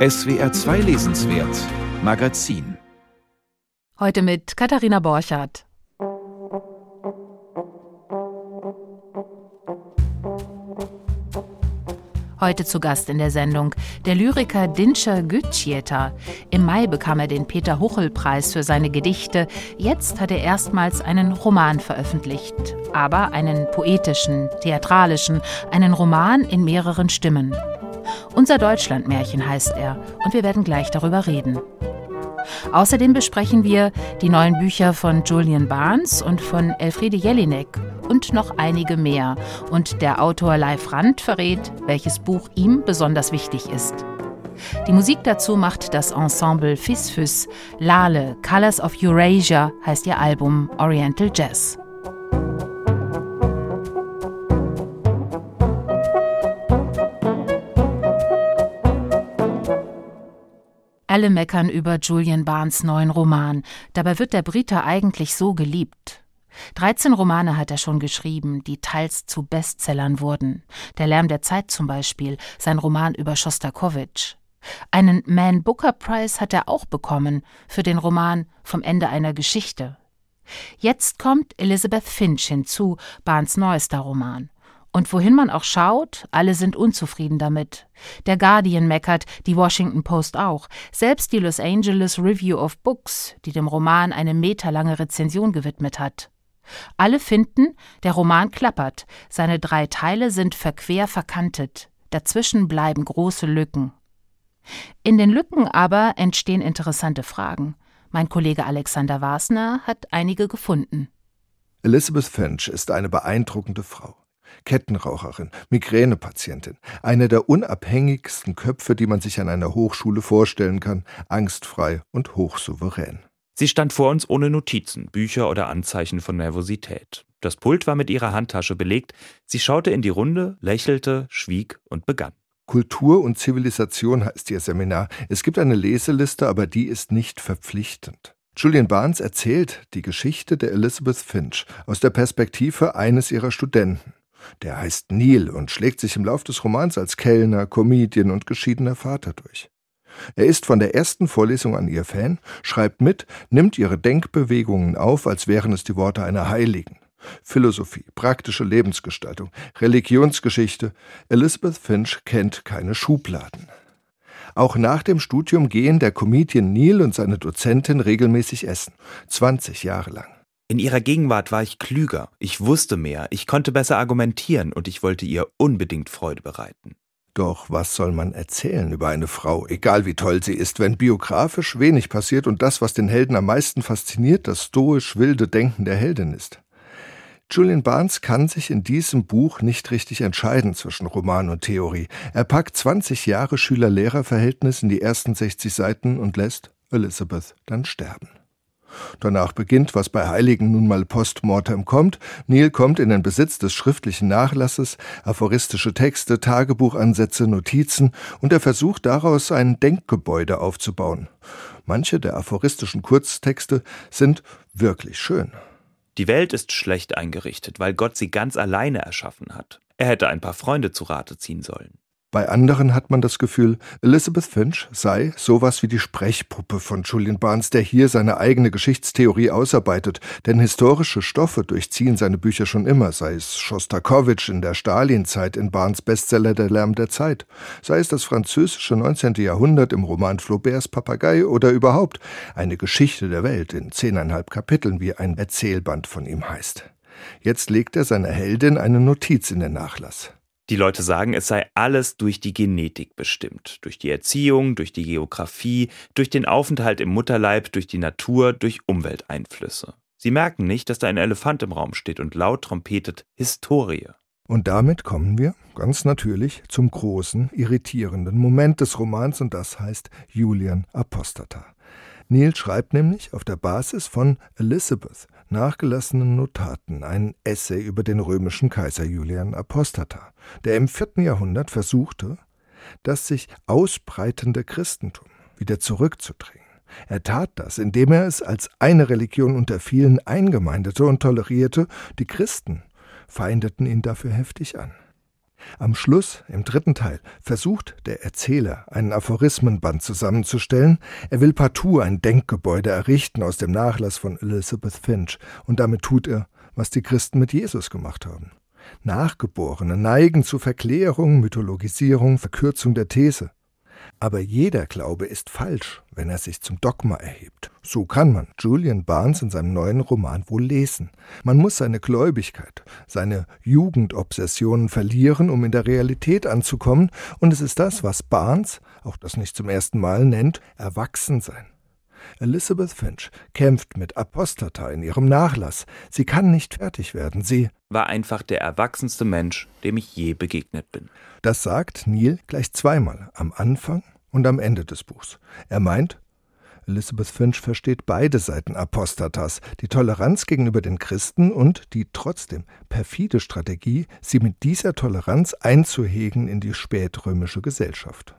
SWR 2 Lesenswert Magazin Heute mit Katharina Borchardt. Heute zu Gast in der Sendung der Lyriker Dinscher Gütschieter. Im Mai bekam er den Peter Huchel-Preis für seine Gedichte. Jetzt hat er erstmals einen Roman veröffentlicht. Aber einen poetischen, theatralischen, einen Roman in mehreren Stimmen. Unser Deutschlandmärchen heißt er und wir werden gleich darüber reden. Außerdem besprechen wir die neuen Bücher von Julian Barnes und von Elfriede Jelinek und noch einige mehr. Und der Autor Leif Rand verrät, welches Buch ihm besonders wichtig ist. Die Musik dazu macht das Ensemble Fisfus. Lale, Colors of Eurasia heißt ihr Album Oriental Jazz. Alle meckern über Julian Barnes neuen Roman. Dabei wird der Brite eigentlich so geliebt. 13 Romane hat er schon geschrieben, die teils zu Bestsellern wurden. Der Lärm der Zeit zum Beispiel, sein Roman über Schostakowitsch. Einen Man Booker Prize hat er auch bekommen für den Roman Vom Ende einer Geschichte. Jetzt kommt Elizabeth Finch hinzu, Barnes neuester Roman. Und wohin man auch schaut, alle sind unzufrieden damit. Der Guardian meckert, die Washington Post auch. Selbst die Los Angeles Review of Books, die dem Roman eine meterlange Rezension gewidmet hat. Alle finden, der Roman klappert, seine drei Teile sind verquer verkantet, dazwischen bleiben große Lücken. In den Lücken aber entstehen interessante Fragen. Mein Kollege Alexander Wasner hat einige gefunden. Elizabeth Finch ist eine beeindruckende Frau. Kettenraucherin, Migränepatientin, eine der unabhängigsten Köpfe, die man sich an einer Hochschule vorstellen kann, angstfrei und hochsouverän. Sie stand vor uns ohne Notizen, Bücher oder Anzeichen von Nervosität. Das Pult war mit ihrer Handtasche belegt, sie schaute in die Runde, lächelte, schwieg und begann. Kultur und Zivilisation heißt ihr Seminar. Es gibt eine Leseliste, aber die ist nicht verpflichtend. Julian Barnes erzählt die Geschichte der Elizabeth Finch aus der Perspektive eines ihrer Studenten. Der heißt Neil und schlägt sich im Lauf des Romans als Kellner, Comedian und geschiedener Vater durch. Er ist von der ersten Vorlesung an ihr Fan, schreibt mit, nimmt ihre Denkbewegungen auf, als wären es die Worte einer Heiligen. Philosophie, praktische Lebensgestaltung, Religionsgeschichte. Elizabeth Finch kennt keine Schubladen. Auch nach dem Studium gehen der Comedian Neil und seine Dozentin regelmäßig essen. 20 Jahre lang. In ihrer Gegenwart war ich klüger, ich wusste mehr, ich konnte besser argumentieren und ich wollte ihr unbedingt Freude bereiten. Doch was soll man erzählen über eine Frau, egal wie toll sie ist, wenn biografisch wenig passiert und das, was den Helden am meisten fasziniert, das stoisch wilde Denken der Heldin ist? Julian Barnes kann sich in diesem Buch nicht richtig entscheiden zwischen Roman und Theorie. Er packt 20 Jahre Schüler-Lehrer-Verhältnis in die ersten 60 Seiten und lässt Elizabeth dann sterben. Danach beginnt, was bei Heiligen nun mal postmortem kommt. Neil kommt in den Besitz des schriftlichen Nachlasses, aphoristische Texte, Tagebuchansätze, Notizen und er versucht daraus ein Denkgebäude aufzubauen. Manche der aphoristischen Kurztexte sind wirklich schön. Die Welt ist schlecht eingerichtet, weil Gott sie ganz alleine erschaffen hat. Er hätte ein paar Freunde zu Rate ziehen sollen. Bei anderen hat man das Gefühl, Elizabeth Finch sei sowas wie die Sprechpuppe von Julian Barnes, der hier seine eigene Geschichtstheorie ausarbeitet, denn historische Stoffe durchziehen seine Bücher schon immer, sei es Schostakowitsch in der Stalinzeit in Barnes Bestseller Der Lärm der Zeit, sei es das französische 19. Jahrhundert im Roman Flauberts Papagei oder überhaupt eine Geschichte der Welt in zehneinhalb Kapiteln, wie ein Erzählband von ihm heißt. Jetzt legt er seiner Heldin eine Notiz in den Nachlass. Die Leute sagen, es sei alles durch die Genetik bestimmt, durch die Erziehung, durch die Geografie, durch den Aufenthalt im Mutterleib, durch die Natur, durch Umwelteinflüsse. Sie merken nicht, dass da ein Elefant im Raum steht und laut trompetet Historie. Und damit kommen wir, ganz natürlich, zum großen, irritierenden Moment des Romans und das heißt Julian Apostata. Neil schreibt nämlich auf der Basis von Elizabeth nachgelassenen Notaten ein Essay über den römischen Kaiser Julian Apostata, der im vierten Jahrhundert versuchte, das sich ausbreitende Christentum wieder zurückzudrängen. Er tat das, indem er es als eine Religion unter vielen eingemeindete und tolerierte, die Christen feindeten ihn dafür heftig an. Am Schluss, im dritten Teil, versucht der Erzähler, einen Aphorismenband zusammenzustellen. Er will partout ein Denkgebäude errichten aus dem Nachlass von Elizabeth Finch, und damit tut er, was die Christen mit Jesus gemacht haben. Nachgeborene neigen zu Verklärung, Mythologisierung, Verkürzung der These. Aber jeder Glaube ist falsch, wenn er sich zum Dogma erhebt. So kann man Julian Barnes in seinem neuen Roman wohl lesen. Man muss seine Gläubigkeit, seine Jugendobsessionen verlieren, um in der Realität anzukommen, und es ist das, was Barnes, auch das nicht zum ersten Mal, nennt Erwachsensein. Elizabeth Finch kämpft mit Apostata in ihrem Nachlass. Sie kann nicht fertig werden. Sie war einfach der erwachsenste Mensch, dem ich je begegnet bin. Das sagt Neil gleich zweimal, am Anfang und am Ende des Buchs. Er meint, Elizabeth Finch versteht beide Seiten Apostatas, die Toleranz gegenüber den Christen und die trotzdem perfide Strategie, sie mit dieser Toleranz einzuhegen in die spätrömische Gesellschaft.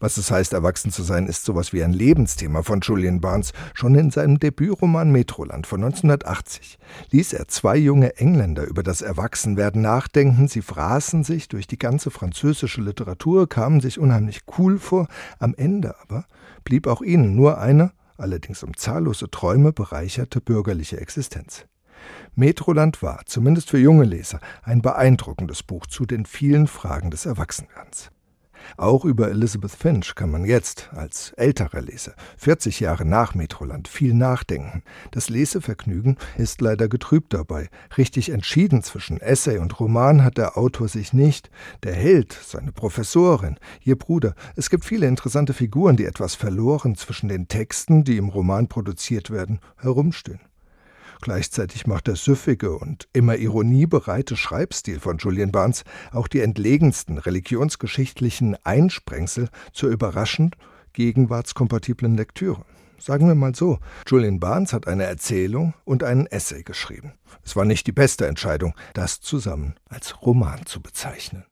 Was es heißt, erwachsen zu sein, ist sowas wie ein Lebensthema von Julian Barnes. Schon in seinem Debütroman Metroland von 1980 ließ er zwei junge Engländer über das Erwachsenwerden nachdenken. Sie fraßen sich durch die ganze französische Literatur, kamen sich unheimlich cool vor. Am Ende aber blieb auch ihnen nur eine, allerdings um zahllose Träume bereicherte bürgerliche Existenz. Metroland war, zumindest für junge Leser, ein beeindruckendes Buch zu den vielen Fragen des Erwachsenwerdens. Auch über Elizabeth Finch kann man jetzt, als älterer Leser, 40 Jahre nach Metroland, viel nachdenken. Das Lesevergnügen ist leider getrübt dabei. Richtig entschieden zwischen Essay und Roman hat der Autor sich nicht. Der Held, seine Professorin, ihr Bruder. Es gibt viele interessante Figuren, die etwas verloren zwischen den Texten, die im Roman produziert werden, herumstehen. Gleichzeitig macht der süffige und immer ironiebereite Schreibstil von Julian Barnes auch die entlegensten religionsgeschichtlichen Einsprengsel zur überraschend gegenwartskompatiblen Lektüre. Sagen wir mal so, Julian Barnes hat eine Erzählung und einen Essay geschrieben. Es war nicht die beste Entscheidung, das zusammen als Roman zu bezeichnen.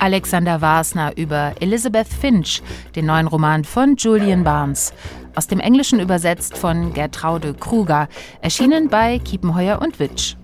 Alexander Wasner über Elizabeth Finch, den neuen Roman von Julian Barnes. Aus dem Englischen übersetzt von Gertraude Kruger, erschienen bei Kiepenheuer und Witsch.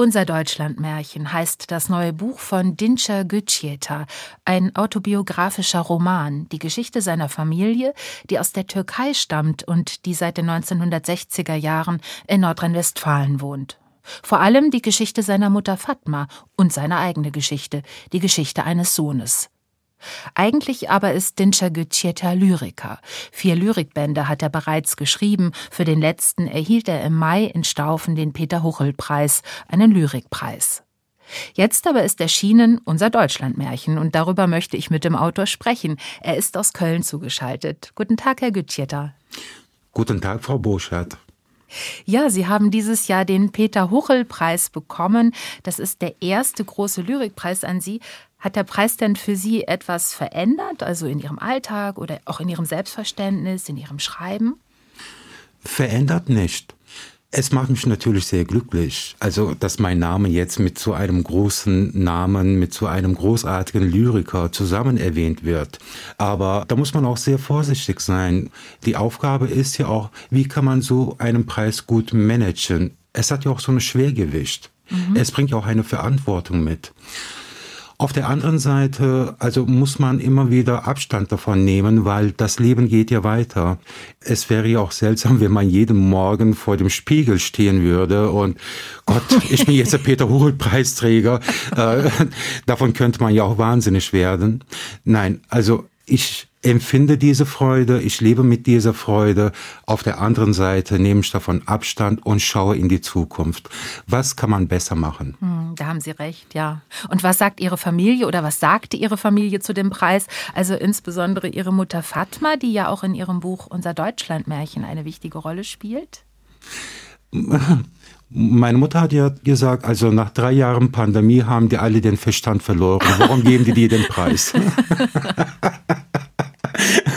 Unser Deutschlandmärchen heißt das neue Buch von Dinçer Gütscheta, ein autobiografischer Roman, die Geschichte seiner Familie, die aus der Türkei stammt und die seit den 1960er Jahren in Nordrhein-Westfalen wohnt. Vor allem die Geschichte seiner Mutter Fatma und seine eigene Geschichte, die Geschichte eines Sohnes. Eigentlich aber ist Dinçer Gütscheta Lyriker. Vier Lyrikbände hat er bereits geschrieben. Für den letzten erhielt er im Mai in Staufen den Peter-Huchel-Preis, einen Lyrikpreis. Jetzt aber ist erschienen unser Deutschlandmärchen und darüber möchte ich mit dem Autor sprechen. Er ist aus Köln zugeschaltet. Guten Tag, Herr Gütscheta. Guten Tag, Frau Boschert. Ja, Sie haben dieses Jahr den Peter-Huchel-Preis bekommen. Das ist der erste große Lyrikpreis an Sie. Hat der Preis denn für Sie etwas verändert, also in Ihrem Alltag oder auch in Ihrem Selbstverständnis, in Ihrem Schreiben? Verändert nicht. Es macht mich natürlich sehr glücklich, also dass mein Name jetzt mit so einem großen Namen, mit so einem großartigen Lyriker zusammen erwähnt wird. Aber da muss man auch sehr vorsichtig sein. Die Aufgabe ist ja auch, wie kann man so einen Preis gut managen? Es hat ja auch so ein Schwergewicht. Mhm. Es bringt ja auch eine Verantwortung mit. Auf der anderen Seite, also muss man immer wieder Abstand davon nehmen, weil das Leben geht ja weiter. Es wäre ja auch seltsam, wenn man jeden Morgen vor dem Spiegel stehen würde und Gott, ich bin jetzt der Peter Huchel Preisträger. Äh, davon könnte man ja auch wahnsinnig werden. Nein, also ich empfinde diese Freude, ich lebe mit dieser Freude. Auf der anderen Seite nehme ich davon Abstand und schaue in die Zukunft. Was kann man besser machen? Hm, da haben Sie recht, ja. Und was sagt Ihre Familie oder was sagte Ihre Familie zu dem Preis? Also insbesondere Ihre Mutter Fatma, die ja auch in Ihrem Buch Unser Deutschlandmärchen eine wichtige Rolle spielt? Meine Mutter hat ja gesagt, also nach drei Jahren Pandemie haben die alle den Verstand verloren. Warum geben die dir den Preis?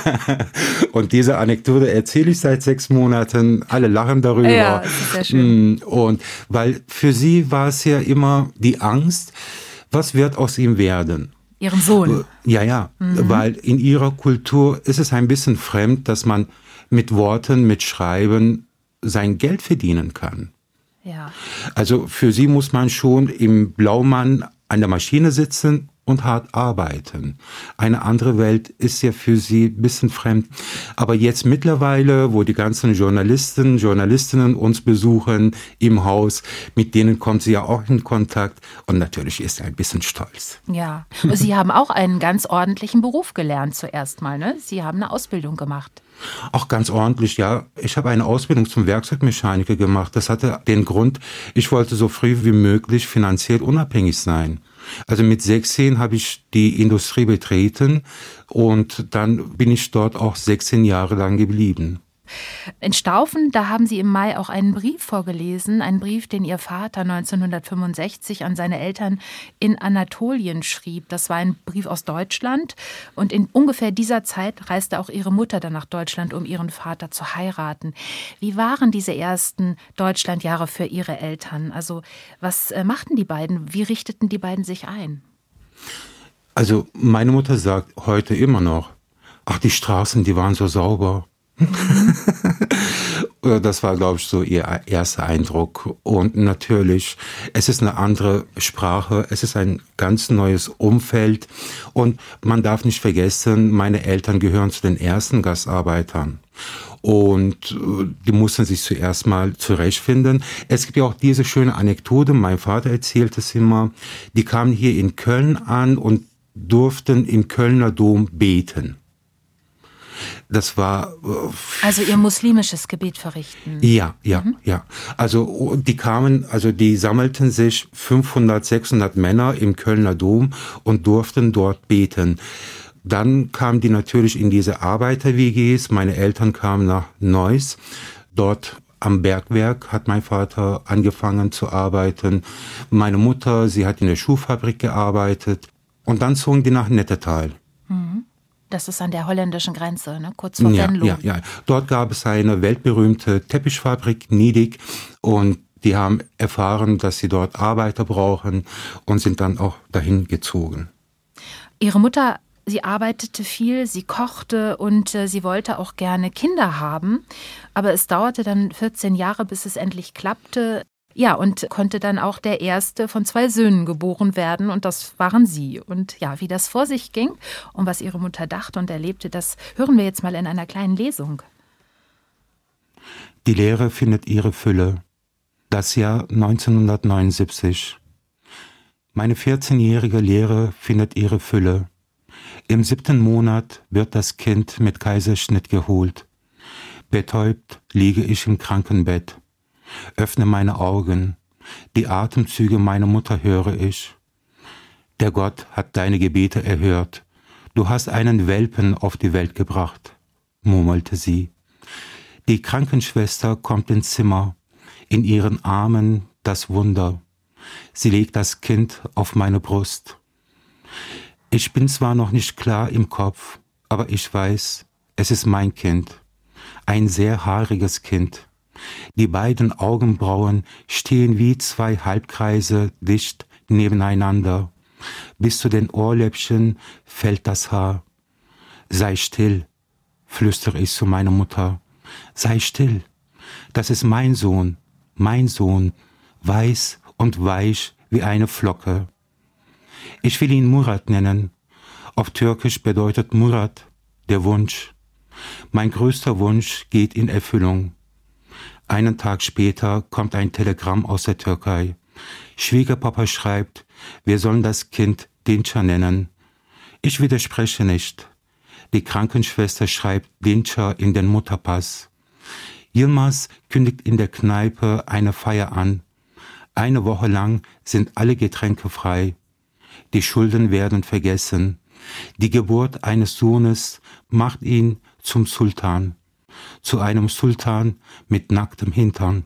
und diese Anekdote erzähle ich seit sechs Monaten. Alle lachen darüber. Ja, sehr schön. Mm, und weil für sie war es ja immer die Angst, was wird aus ihm werden? Ihren Sohn. Ja, ja, mhm. weil in ihrer Kultur ist es ein bisschen fremd, dass man mit Worten, mit Schreiben sein Geld verdienen kann. Ja. Also für sie muss man schon im Blaumann an der Maschine sitzen und hart arbeiten. Eine andere Welt ist ja für sie ein bisschen fremd. Aber jetzt mittlerweile, wo die ganzen Journalisten, Journalistinnen uns besuchen im Haus, mit denen kommt sie ja auch in Kontakt und natürlich ist sie ein bisschen stolz. Ja, Sie haben auch einen ganz ordentlichen Beruf gelernt zuerst mal, ne? Sie haben eine Ausbildung gemacht. Auch ganz ordentlich, ja. Ich habe eine Ausbildung zum Werkzeugmechaniker gemacht. Das hatte den Grund, ich wollte so früh wie möglich finanziell unabhängig sein. Also mit 16 habe ich die Industrie betreten und dann bin ich dort auch 16 Jahre lang geblieben. In Staufen, da haben Sie im Mai auch einen Brief vorgelesen, einen Brief, den Ihr Vater 1965 an seine Eltern in Anatolien schrieb. Das war ein Brief aus Deutschland und in ungefähr dieser Zeit reiste auch Ihre Mutter dann nach Deutschland, um ihren Vater zu heiraten. Wie waren diese ersten Deutschlandjahre für Ihre Eltern? Also was äh, machten die beiden? Wie richteten die beiden sich ein? Also meine Mutter sagt heute immer noch, ach die Straßen, die waren so sauber das war, glaube ich, so ihr erster Eindruck. Und natürlich, es ist eine andere Sprache, es ist ein ganz neues Umfeld. Und man darf nicht vergessen, meine Eltern gehören zu den ersten Gastarbeitern. Und äh, die mussten sich zuerst mal zurechtfinden. Es gibt ja auch diese schöne Anekdote, mein Vater erzählt es immer, die kamen hier in Köln an und durften im Kölner Dom beten. Das war. Äh, also ihr muslimisches Gebet verrichten. Ja, ja, mhm. ja. Also die kamen, also die sammelten sich 500, 600 Männer im Kölner Dom und durften dort beten. Dann kamen die natürlich in diese Arbeiter-WGs. Meine Eltern kamen nach Neuss. Dort am Bergwerk hat mein Vater angefangen zu arbeiten. Meine Mutter, sie hat in der Schuhfabrik gearbeitet. Und dann zogen die nach Nettetal. Mhm. Das ist an der holländischen Grenze, ne? kurz vor ja, Venlo. Ja, ja. Dort gab es eine weltberühmte Teppichfabrik, Niedig, und die haben erfahren, dass sie dort Arbeiter brauchen und sind dann auch dahin gezogen. Ihre Mutter, sie arbeitete viel, sie kochte und äh, sie wollte auch gerne Kinder haben. Aber es dauerte dann 14 Jahre, bis es endlich klappte. Ja, und konnte dann auch der erste von zwei Söhnen geboren werden und das waren sie. Und ja, wie das vor sich ging und was ihre Mutter dachte und erlebte, das hören wir jetzt mal in einer kleinen Lesung. Die Lehre findet ihre Fülle. Das Jahr 1979. Meine 14-jährige Lehre findet ihre Fülle. Im siebten Monat wird das Kind mit Kaiserschnitt geholt. Betäubt liege ich im Krankenbett. Öffne meine Augen, die Atemzüge meiner Mutter höre ich. Der Gott hat deine Gebete erhört. Du hast einen Welpen auf die Welt gebracht, murmelte sie. Die Krankenschwester kommt ins Zimmer, in ihren Armen das Wunder. Sie legt das Kind auf meine Brust. Ich bin zwar noch nicht klar im Kopf, aber ich weiß, es ist mein Kind, ein sehr haariges Kind. Die beiden Augenbrauen stehen wie zwei Halbkreise dicht nebeneinander. Bis zu den Ohrläppchen fällt das Haar. Sei still, flüstere ich zu meiner Mutter. Sei still. Das ist mein Sohn, mein Sohn, weiß und weich wie eine Flocke. Ich will ihn Murat nennen. Auf Türkisch bedeutet Murat der Wunsch. Mein größter Wunsch geht in Erfüllung. Einen Tag später kommt ein Telegramm aus der Türkei. Schwiegerpapa schreibt, wir sollen das Kind Dinça nennen. Ich widerspreche nicht. Die Krankenschwester schreibt Dinscher in den Mutterpass. Yilmaz kündigt in der Kneipe eine Feier an. Eine Woche lang sind alle Getränke frei. Die Schulden werden vergessen. Die Geburt eines Sohnes macht ihn zum Sultan, zu einem Sultan mit nacktem Hintern.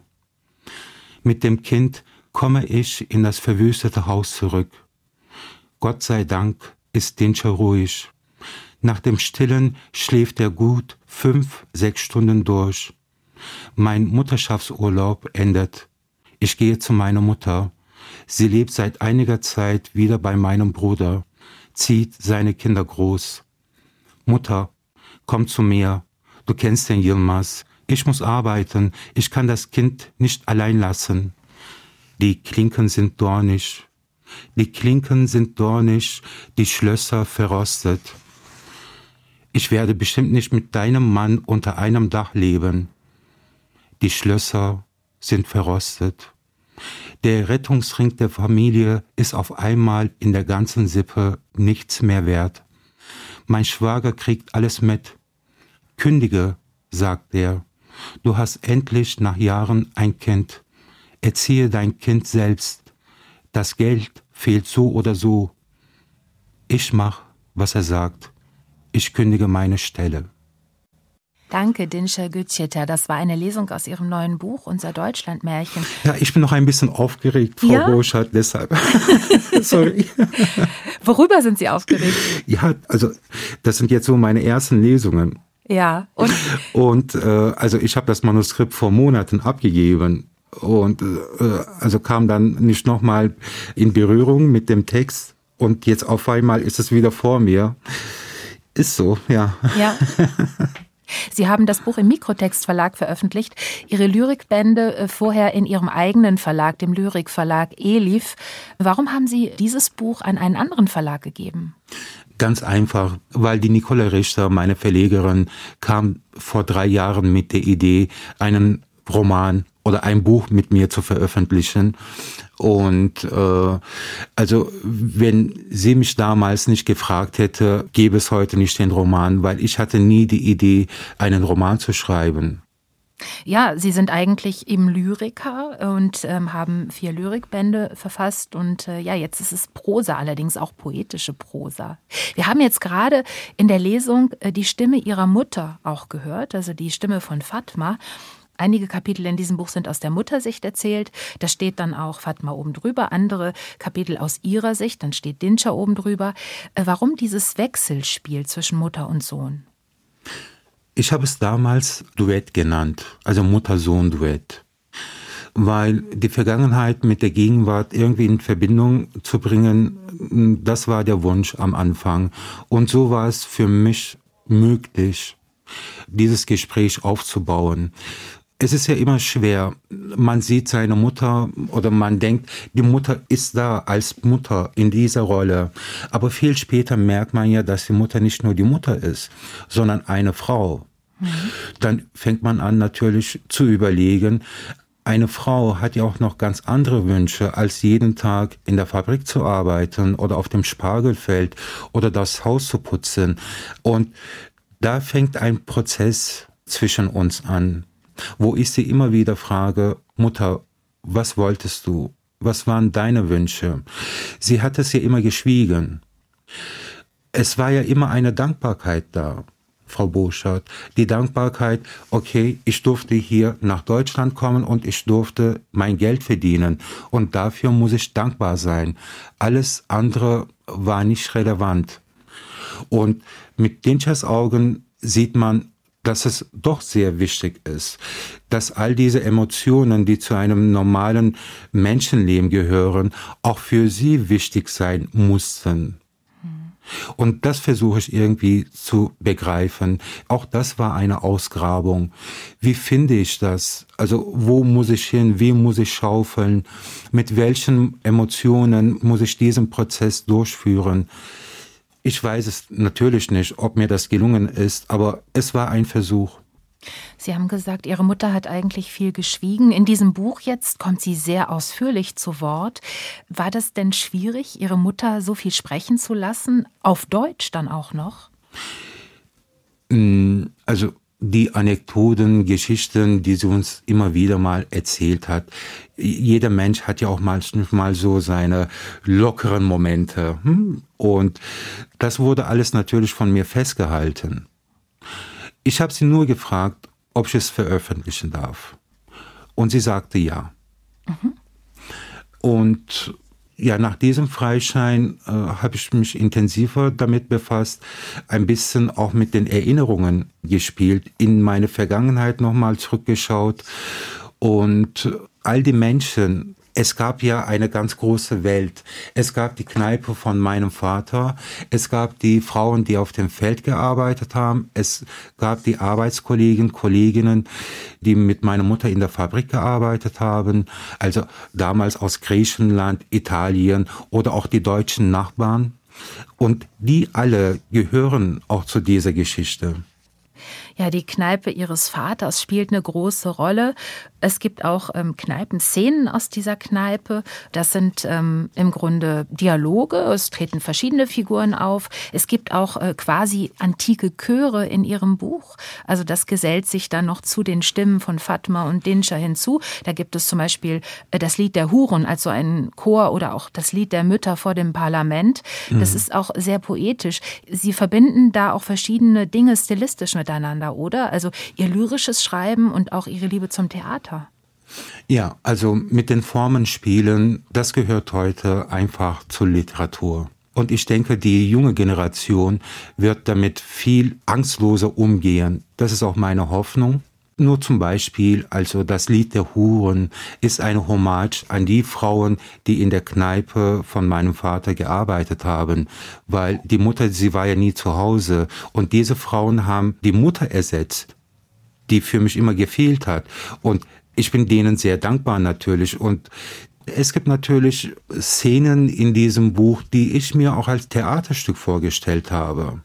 Mit dem Kind komme ich in das verwüstete Haus zurück. Gott sei Dank ist Dinscher ruhig. Nach dem Stillen schläft er gut fünf, sechs Stunden durch. Mein Mutterschaftsurlaub endet. Ich gehe zu meiner Mutter. Sie lebt seit einiger Zeit wieder bei meinem Bruder, zieht seine Kinder groß. Mutter, komm zu mir. Du kennst den Yilmaz. Ich muss arbeiten. Ich kann das Kind nicht allein lassen. Die Klinken sind dornig. Die Klinken sind dornig, die Schlösser verrostet. Ich werde bestimmt nicht mit deinem Mann unter einem Dach leben. Die Schlösser sind verrostet. Der Rettungsring der Familie ist auf einmal in der ganzen Sippe nichts mehr wert. Mein Schwager kriegt alles mit. Kündige, sagt er. Du hast endlich nach Jahren ein Kind. Erziehe dein Kind selbst. Das Geld fehlt so oder so. Ich mach, was er sagt. Ich kündige meine Stelle. Danke, Dinscher Gütscheta. Das war eine Lesung aus Ihrem neuen Buch, Unser Deutschlandmärchen. Ja, ich bin noch ein bisschen aufgeregt, Frau ja? Burschardt, deshalb. Sorry. Worüber sind Sie aufgeregt? Ja, also das sind jetzt so meine ersten Lesungen. Ja. Und, und äh, also ich habe das Manuskript vor Monaten abgegeben und äh, also kam dann nicht nochmal in Berührung mit dem Text und jetzt auf einmal ist es wieder vor mir. Ist so, ja. Ja. Sie haben das Buch im Mikrotext Verlag veröffentlicht, Ihre Lyrikbände äh, vorher in Ihrem eigenen Verlag, dem Lyrikverlag Elif. Warum haben Sie dieses Buch an einen anderen Verlag gegeben? Ganz einfach, weil die Nicole Richter, meine Verlegerin, kam vor drei Jahren mit der Idee, einen Roman oder ein Buch mit mir zu veröffentlichen. Und äh, also wenn sie mich damals nicht gefragt hätte, gäbe es heute nicht den Roman, weil ich hatte nie die Idee, einen Roman zu schreiben. Ja, Sie sind eigentlich eben Lyriker und ähm, haben vier Lyrikbände verfasst und äh, ja, jetzt ist es Prosa, allerdings auch poetische Prosa. Wir haben jetzt gerade in der Lesung äh, die Stimme Ihrer Mutter auch gehört, also die Stimme von Fatma. Einige Kapitel in diesem Buch sind aus der Muttersicht erzählt. Da steht dann auch Fatma oben drüber. Andere Kapitel aus ihrer Sicht. Dann steht Dinscha oben drüber. Äh, warum dieses Wechselspiel zwischen Mutter und Sohn? Ich habe es damals Duett genannt, also Mutter-Sohn-Duett. Weil die Vergangenheit mit der Gegenwart irgendwie in Verbindung zu bringen, das war der Wunsch am Anfang. Und so war es für mich möglich, dieses Gespräch aufzubauen es ist ja immer schwer. Man sieht seine Mutter oder man denkt, die Mutter ist da als Mutter in dieser Rolle. Aber viel später merkt man ja, dass die Mutter nicht nur die Mutter ist, sondern eine Frau. Mhm. Dann fängt man an natürlich zu überlegen, eine Frau hat ja auch noch ganz andere Wünsche, als jeden Tag in der Fabrik zu arbeiten oder auf dem Spargelfeld oder das Haus zu putzen. Und da fängt ein Prozess zwischen uns an wo ich sie immer wieder frage, Mutter, was wolltest du? Was waren deine Wünsche? Sie hat es ja immer geschwiegen. Es war ja immer eine Dankbarkeit da, Frau Boschert. Die Dankbarkeit, okay, ich durfte hier nach Deutschland kommen und ich durfte mein Geld verdienen. Und dafür muss ich dankbar sein. Alles andere war nicht relevant. Und mit Dinchers Augen sieht man, dass es doch sehr wichtig ist, dass all diese Emotionen, die zu einem normalen Menschenleben gehören, auch für sie wichtig sein mussten. Und das versuche ich irgendwie zu begreifen. Auch das war eine Ausgrabung. Wie finde ich das? Also wo muss ich hin? Wie muss ich schaufeln? Mit welchen Emotionen muss ich diesen Prozess durchführen? Ich weiß es natürlich nicht, ob mir das gelungen ist, aber es war ein Versuch. Sie haben gesagt, Ihre Mutter hat eigentlich viel geschwiegen. In diesem Buch jetzt kommt sie sehr ausführlich zu Wort. War das denn schwierig, Ihre Mutter so viel sprechen zu lassen? Auf Deutsch dann auch noch? Mm, also die Anekdoten, Geschichten, die sie uns immer wieder mal erzählt hat. Jeder Mensch hat ja auch manchmal so seine lockeren Momente. Hm? Und das wurde alles natürlich von mir festgehalten. Ich habe sie nur gefragt, ob ich es veröffentlichen darf. Und sie sagte ja. Mhm. Und ja, nach diesem Freischein äh, habe ich mich intensiver damit befasst, ein bisschen auch mit den Erinnerungen gespielt, in meine Vergangenheit nochmal zurückgeschaut. Und all die Menschen, es gab ja eine ganz große Welt. Es gab die Kneipe von meinem Vater. Es gab die Frauen, die auf dem Feld gearbeitet haben. Es gab die Arbeitskollegen, Kolleginnen, die mit meiner Mutter in der Fabrik gearbeitet haben. Also damals aus Griechenland, Italien oder auch die deutschen Nachbarn. Und die alle gehören auch zu dieser Geschichte. Ja, die Kneipe ihres Vaters spielt eine große Rolle. Es gibt auch ähm, Kneipenszenen aus dieser Kneipe. Das sind ähm, im Grunde Dialoge. Es treten verschiedene Figuren auf. Es gibt auch äh, quasi antike Chöre in ihrem Buch. Also das gesellt sich dann noch zu den Stimmen von Fatma und Dinscher hinzu. Da gibt es zum Beispiel äh, das Lied der Huren, also ein Chor oder auch das Lied der Mütter vor dem Parlament. Das mhm. ist auch sehr poetisch. Sie verbinden da auch verschiedene Dinge stilistisch miteinander, oder? Also ihr lyrisches Schreiben und auch ihre Liebe zum Theater. Ja, also mit den Formenspielen, das gehört heute einfach zur Literatur. Und ich denke, die junge Generation wird damit viel angstloser umgehen. Das ist auch meine Hoffnung. Nur zum Beispiel, also das Lied der Huren ist eine Hommage an die Frauen, die in der Kneipe von meinem Vater gearbeitet haben, weil die Mutter, sie war ja nie zu Hause und diese Frauen haben die Mutter ersetzt, die für mich immer gefehlt hat. Und ich bin denen sehr dankbar natürlich und es gibt natürlich Szenen in diesem Buch, die ich mir auch als Theaterstück vorgestellt habe.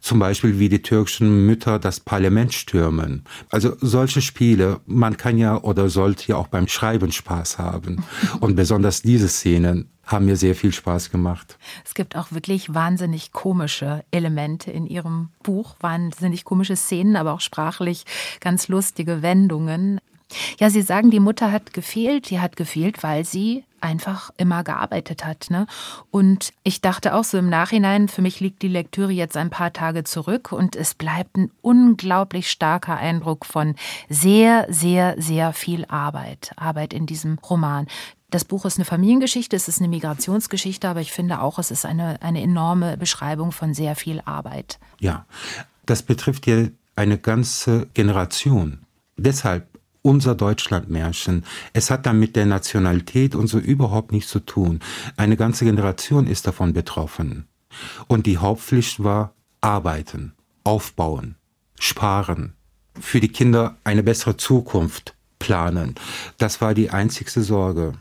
Zum Beispiel wie die türkischen Mütter das Parlament stürmen. Also solche Spiele, man kann ja oder sollte ja auch beim Schreiben Spaß haben. Und besonders diese Szenen haben mir sehr viel Spaß gemacht. Es gibt auch wirklich wahnsinnig komische Elemente in Ihrem Buch, wahnsinnig komische Szenen, aber auch sprachlich ganz lustige Wendungen. Ja, Sie sagen, die Mutter hat gefehlt. Die hat gefehlt, weil sie einfach immer gearbeitet hat. Ne? Und ich dachte auch so im Nachhinein, für mich liegt die Lektüre jetzt ein paar Tage zurück und es bleibt ein unglaublich starker Eindruck von sehr, sehr, sehr viel Arbeit. Arbeit in diesem Roman. Das Buch ist eine Familiengeschichte, es ist eine Migrationsgeschichte, aber ich finde auch, es ist eine, eine enorme Beschreibung von sehr viel Arbeit. Ja, das betrifft ja eine ganze Generation. Deshalb unser Deutschlandmärchen. Es hat dann mit der Nationalität und so überhaupt nichts zu tun. Eine ganze Generation ist davon betroffen. Und die Hauptpflicht war arbeiten, aufbauen, sparen, für die Kinder eine bessere Zukunft planen. Das war die einzigste Sorge.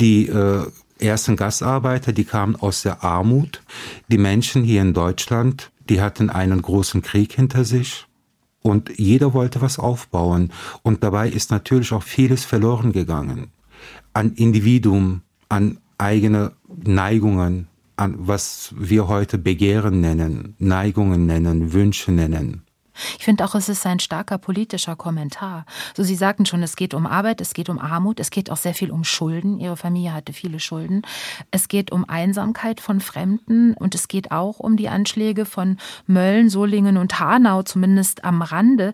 Die äh, ersten Gastarbeiter, die kamen aus der Armut. Die Menschen hier in Deutschland, die hatten einen großen Krieg hinter sich und jeder wollte was aufbauen. Und dabei ist natürlich auch vieles verloren gegangen. An Individuum, an eigene Neigungen, an was wir heute Begehren nennen, Neigungen nennen, Wünsche nennen. Ich finde auch, es ist ein starker politischer Kommentar. So, Sie sagten schon, es geht um Arbeit, es geht um Armut, es geht auch sehr viel um Schulden. Ihre Familie hatte viele Schulden. Es geht um Einsamkeit von Fremden und es geht auch um die Anschläge von Mölln, Solingen und Hanau, zumindest am Rande.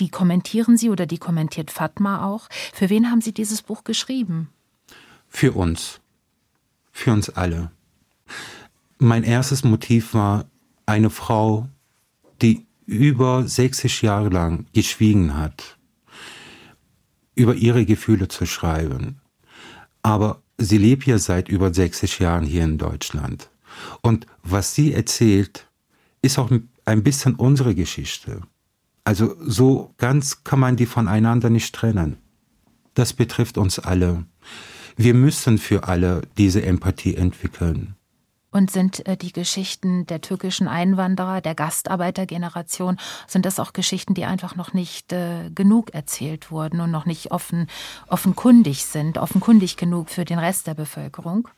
Die kommentieren Sie oder die kommentiert Fatma auch. Für wen haben Sie dieses Buch geschrieben? Für uns. Für uns alle. Mein erstes Motiv war eine Frau, die über 60 Jahre lang geschwiegen hat, über ihre Gefühle zu schreiben. Aber sie lebt ja seit über 60 Jahren hier in Deutschland. Und was sie erzählt, ist auch ein bisschen unsere Geschichte. Also so ganz kann man die voneinander nicht trennen. Das betrifft uns alle. Wir müssen für alle diese Empathie entwickeln und sind äh, die Geschichten der türkischen Einwanderer, der Gastarbeitergeneration, sind das auch Geschichten, die einfach noch nicht äh, genug erzählt wurden und noch nicht offen, offenkundig sind, offenkundig genug für den Rest der Bevölkerung?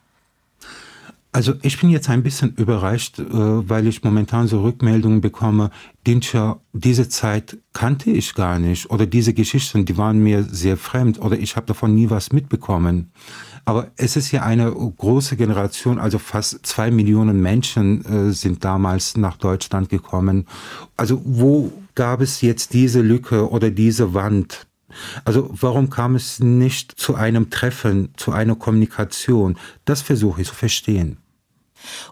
Also ich bin jetzt ein bisschen überrascht, äh, weil ich momentan so Rückmeldungen bekomme, Dinscher, diese Zeit kannte ich gar nicht oder diese Geschichten, die waren mir sehr fremd oder ich habe davon nie was mitbekommen. Aber es ist ja eine große Generation, also fast zwei Millionen Menschen äh, sind damals nach Deutschland gekommen. Also wo gab es jetzt diese Lücke oder diese Wand? Also warum kam es nicht zu einem Treffen, zu einer Kommunikation? Das versuche ich zu verstehen.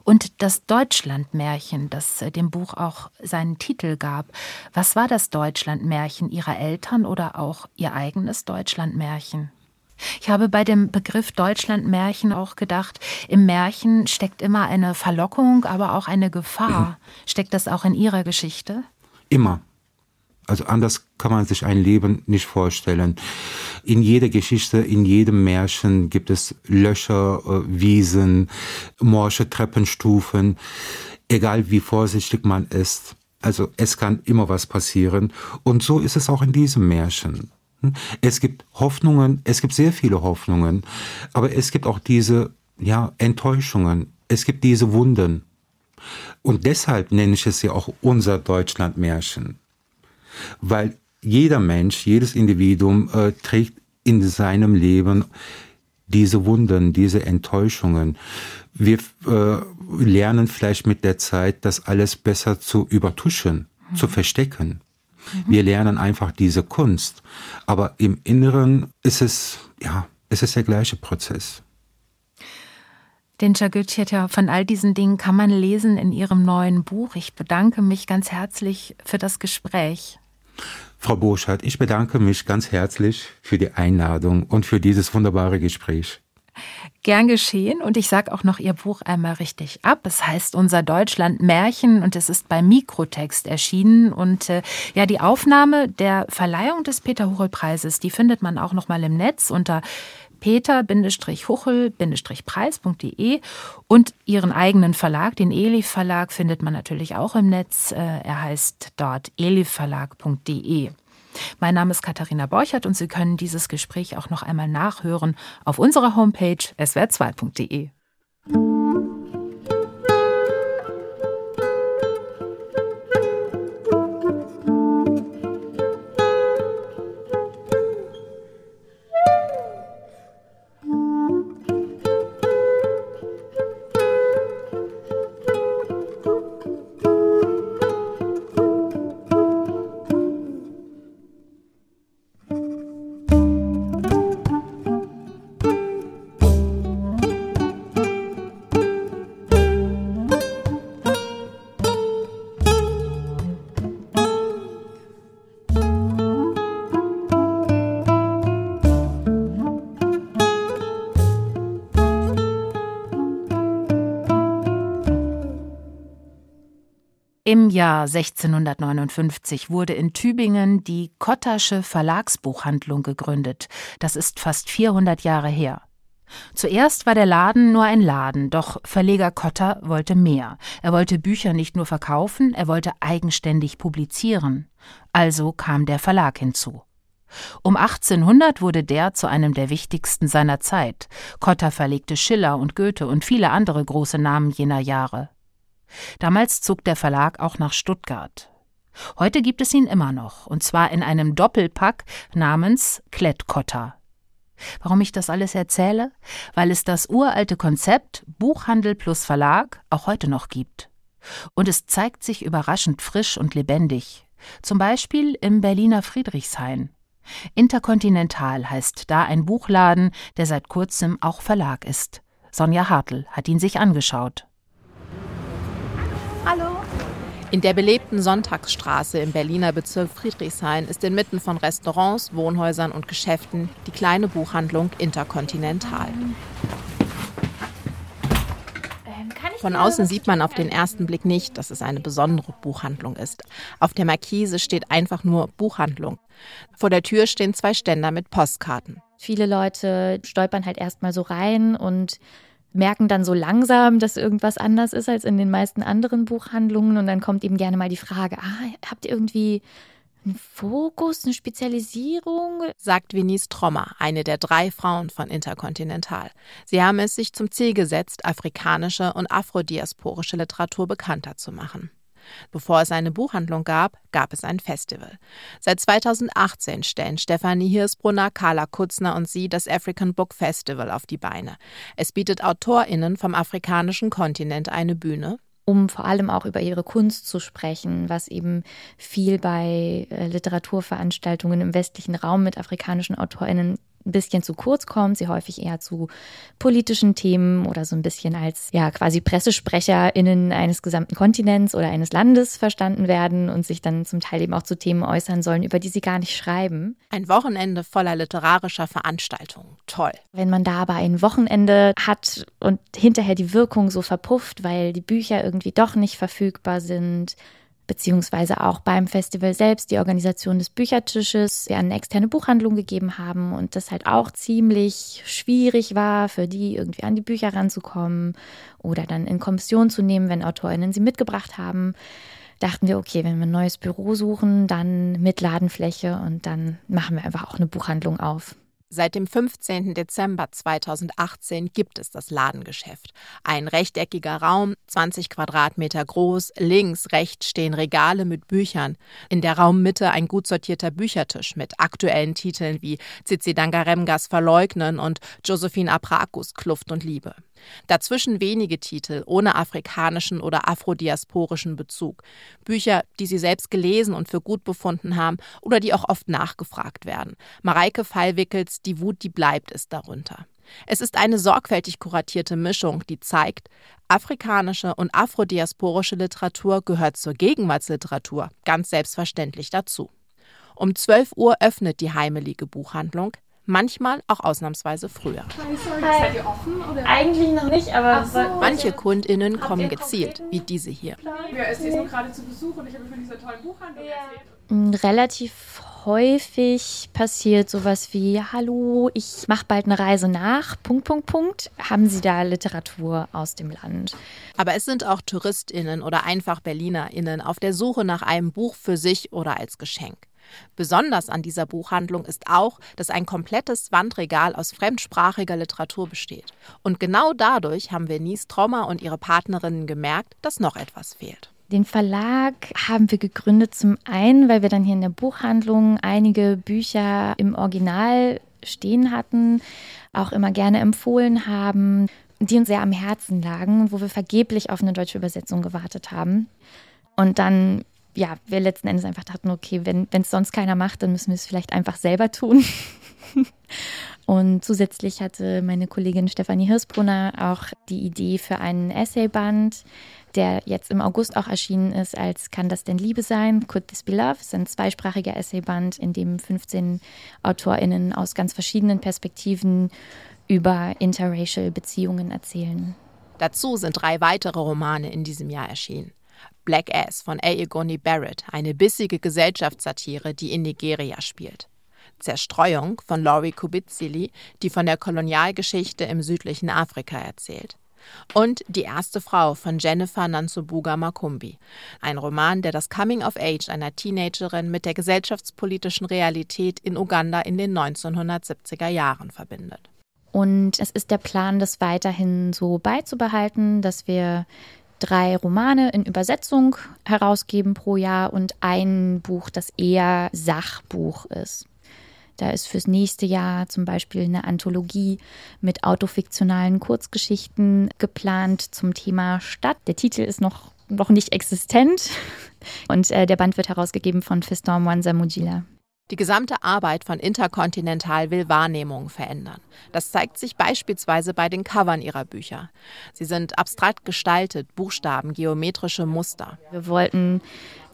Und das Deutschlandmärchen, das äh, dem Buch auch seinen Titel gab, was war das Deutschlandmärchen Ihrer Eltern oder auch Ihr eigenes Deutschlandmärchen? Ich habe bei dem Begriff Deutschlandmärchen auch gedacht, im Märchen steckt immer eine Verlockung, aber auch eine Gefahr. Steckt das auch in Ihrer Geschichte? Immer. Also anders kann man sich ein Leben nicht vorstellen. In jeder Geschichte, in jedem Märchen gibt es Löcher, äh, Wiesen, morsche Treppenstufen, egal wie vorsichtig man ist. Also es kann immer was passieren. Und so ist es auch in diesem Märchen. Es gibt Hoffnungen, es gibt sehr viele Hoffnungen, aber es gibt auch diese ja, Enttäuschungen, es gibt diese Wunden. Und deshalb nenne ich es ja auch unser Deutschlandmärchen. Weil jeder Mensch, jedes Individuum äh, trägt in seinem Leben diese Wunden, diese Enttäuschungen. Wir äh, lernen vielleicht mit der Zeit, das alles besser zu übertuschen, mhm. zu verstecken. Mhm. Wir lernen einfach diese Kunst. Aber im Inneren ist es, ja, es ist der gleiche Prozess. Den Chagütscheta von all diesen Dingen kann man lesen in Ihrem neuen Buch. Ich bedanke mich ganz herzlich für das Gespräch. Frau Burschardt, ich bedanke mich ganz herzlich für die Einladung und für dieses wunderbare Gespräch. Gern geschehen und ich sage auch noch Ihr Buch einmal richtig ab. Es heißt Unser Deutschland Märchen und es ist bei Mikrotext erschienen und äh, ja die Aufnahme der Verleihung des Peter Huchel Preises, die findet man auch noch mal im Netz unter peter-huchel-preis.de und ihren eigenen Verlag, den Elif Verlag, findet man natürlich auch im Netz. Äh, er heißt dort elifverlag.de. Mein Name ist Katharina Borchert und Sie können dieses Gespräch auch noch einmal nachhören auf unserer Homepage swr2.de. Im Jahr 1659 wurde in Tübingen die Kottersche Verlagsbuchhandlung gegründet. Das ist fast 400 Jahre her. Zuerst war der Laden nur ein Laden, doch Verleger Kotter wollte mehr. Er wollte Bücher nicht nur verkaufen, er wollte eigenständig publizieren. Also kam der Verlag hinzu. Um 1800 wurde der zu einem der wichtigsten seiner Zeit. Kotter verlegte Schiller und Goethe und viele andere große Namen jener Jahre. Damals zog der Verlag auch nach Stuttgart. Heute gibt es ihn immer noch, und zwar in einem Doppelpack namens Klettkotter. Warum ich das alles erzähle? Weil es das uralte Konzept Buchhandel plus Verlag auch heute noch gibt. Und es zeigt sich überraschend frisch und lebendig. Zum Beispiel im Berliner Friedrichshain. Interkontinental heißt da ein Buchladen, der seit kurzem auch Verlag ist. Sonja Hartl hat ihn sich angeschaut. Hallo. In der belebten Sonntagsstraße im Berliner Bezirk Friedrichshain ist inmitten von Restaurants, Wohnhäusern und Geschäften die kleine Buchhandlung Interkontinental. Ähm, von außen sieht man auf den ersten Blick nicht, dass es eine besondere Buchhandlung ist. Auf der Markise steht einfach nur Buchhandlung. Vor der Tür stehen zwei Ständer mit Postkarten. Viele Leute stolpern halt erstmal so rein und merken dann so langsam, dass irgendwas anders ist als in den meisten anderen Buchhandlungen. Und dann kommt eben gerne mal die Frage, ah, habt ihr irgendwie Ein Fokus, eine Spezialisierung? sagt Venice Trommer, eine der drei Frauen von Interkontinental. Sie haben es sich zum Ziel gesetzt, afrikanische und afrodiasporische Literatur bekannter zu machen. Bevor es eine Buchhandlung gab, gab es ein Festival. Seit 2018 stellen Stefanie Hirsbrunner, Carla Kutzner und sie das African Book Festival auf die Beine. Es bietet AutorInnen vom afrikanischen Kontinent eine Bühne, um vor allem auch über ihre Kunst zu sprechen, was eben viel bei äh, Literaturveranstaltungen im westlichen Raum mit afrikanischen AutorInnen ein bisschen zu kurz kommt, sie häufig eher zu politischen Themen oder so ein bisschen als ja quasi PressesprecherInnen eines gesamten Kontinents oder eines Landes verstanden werden und sich dann zum Teil eben auch zu Themen äußern sollen, über die sie gar nicht schreiben. Ein Wochenende voller literarischer Veranstaltungen. Toll. Wenn man da aber ein Wochenende hat und hinterher die Wirkung so verpufft, weil die Bücher irgendwie doch nicht verfügbar sind, beziehungsweise auch beim Festival selbst die Organisation des Büchertisches wir eine externe Buchhandlung gegeben haben und das halt auch ziemlich schwierig war, für die irgendwie an die Bücher ranzukommen oder dann in Kommission zu nehmen, wenn AutorInnen sie mitgebracht haben. Dachten wir, okay, wenn wir ein neues Büro suchen, dann mit Ladenfläche und dann machen wir einfach auch eine Buchhandlung auf. Seit dem 15. Dezember 2018 gibt es das Ladengeschäft. Ein rechteckiger Raum, 20 Quadratmeter groß, links, rechts stehen Regale mit Büchern. In der Raummitte ein gut sortierter Büchertisch mit aktuellen Titeln wie Zizi Dangaremgas Verleugnen und Josephine Aprakus Kluft und Liebe. Dazwischen wenige Titel ohne afrikanischen oder afrodiasporischen Bezug. Bücher, die sie selbst gelesen und für gut befunden haben oder die auch oft nachgefragt werden. Mareike Fallwickels Die Wut, die bleibt, ist darunter. Es ist eine sorgfältig kuratierte Mischung, die zeigt, afrikanische und afrodiasporische Literatur gehört zur Gegenwartsliteratur ganz selbstverständlich dazu. Um 12 Uhr öffnet die heimelige Buchhandlung manchmal auch ausnahmsweise früher. Seid ihr offen? Oder? Eigentlich noch nicht, aber so, manche KundInnen kommen gezielt, wie diese hier. Ja, ist jetzt nur gerade zu Besuch und ich habe von dieser tollen Buchhandlung erzählt. Mm, relativ häufig passiert sowas wie Hallo, ich mache bald eine Reise nach. Punkt Punkt Punkt. Haben Sie da Literatur aus dem Land? Aber es sind auch Touristinnen oder einfach Berlinerinnen auf der Suche nach einem Buch für sich oder als Geschenk. Besonders an dieser Buchhandlung ist auch, dass ein komplettes Wandregal aus fremdsprachiger Literatur besteht. Und genau dadurch haben Venice Trommer und ihre Partnerinnen gemerkt, dass noch etwas fehlt. Den Verlag haben wir gegründet zum einen, weil wir dann hier in der Buchhandlung einige Bücher im Original stehen hatten, auch immer gerne empfohlen haben, die uns sehr am Herzen lagen, wo wir vergeblich auf eine deutsche Übersetzung gewartet haben. Und dann ja, wir letzten Endes einfach dachten, okay, wenn es sonst keiner macht, dann müssen wir es vielleicht einfach selber tun. Und zusätzlich hatte meine Kollegin Stefanie Hirsbrunner auch die Idee für einen Essayband, der jetzt im August auch erschienen ist als Kann das denn Liebe sein? Could this be love? Es ist ein zweisprachiger Essayband, in dem 15 AutorInnen aus ganz verschiedenen Perspektiven über interracial Beziehungen erzählen. Dazu sind drei weitere Romane in diesem Jahr erschienen. Black Ass von Aegoni Barrett, eine bissige Gesellschaftssatire, die in Nigeria spielt. Zerstreuung von Laurie Kubizili, die von der Kolonialgeschichte im südlichen Afrika erzählt. Und Die erste Frau von Jennifer Nansubuga Makumbi, ein Roman, der das Coming of Age einer Teenagerin mit der gesellschaftspolitischen Realität in Uganda in den 1970er Jahren verbindet. Und es ist der Plan, das weiterhin so beizubehalten, dass wir drei Romane in Übersetzung herausgeben pro Jahr und ein Buch, das eher Sachbuch ist. Da ist fürs nächste Jahr zum Beispiel eine Anthologie mit autofiktionalen Kurzgeschichten geplant zum Thema Stadt. Der Titel ist noch, noch nicht existent und äh, der Band wird herausgegeben von Fiston Mwanza Mujila. Die gesamte Arbeit von Interkontinental will Wahrnehmungen verändern. Das zeigt sich beispielsweise bei den Covern ihrer Bücher. Sie sind abstrakt gestaltet, Buchstaben, geometrische Muster. Wir wollten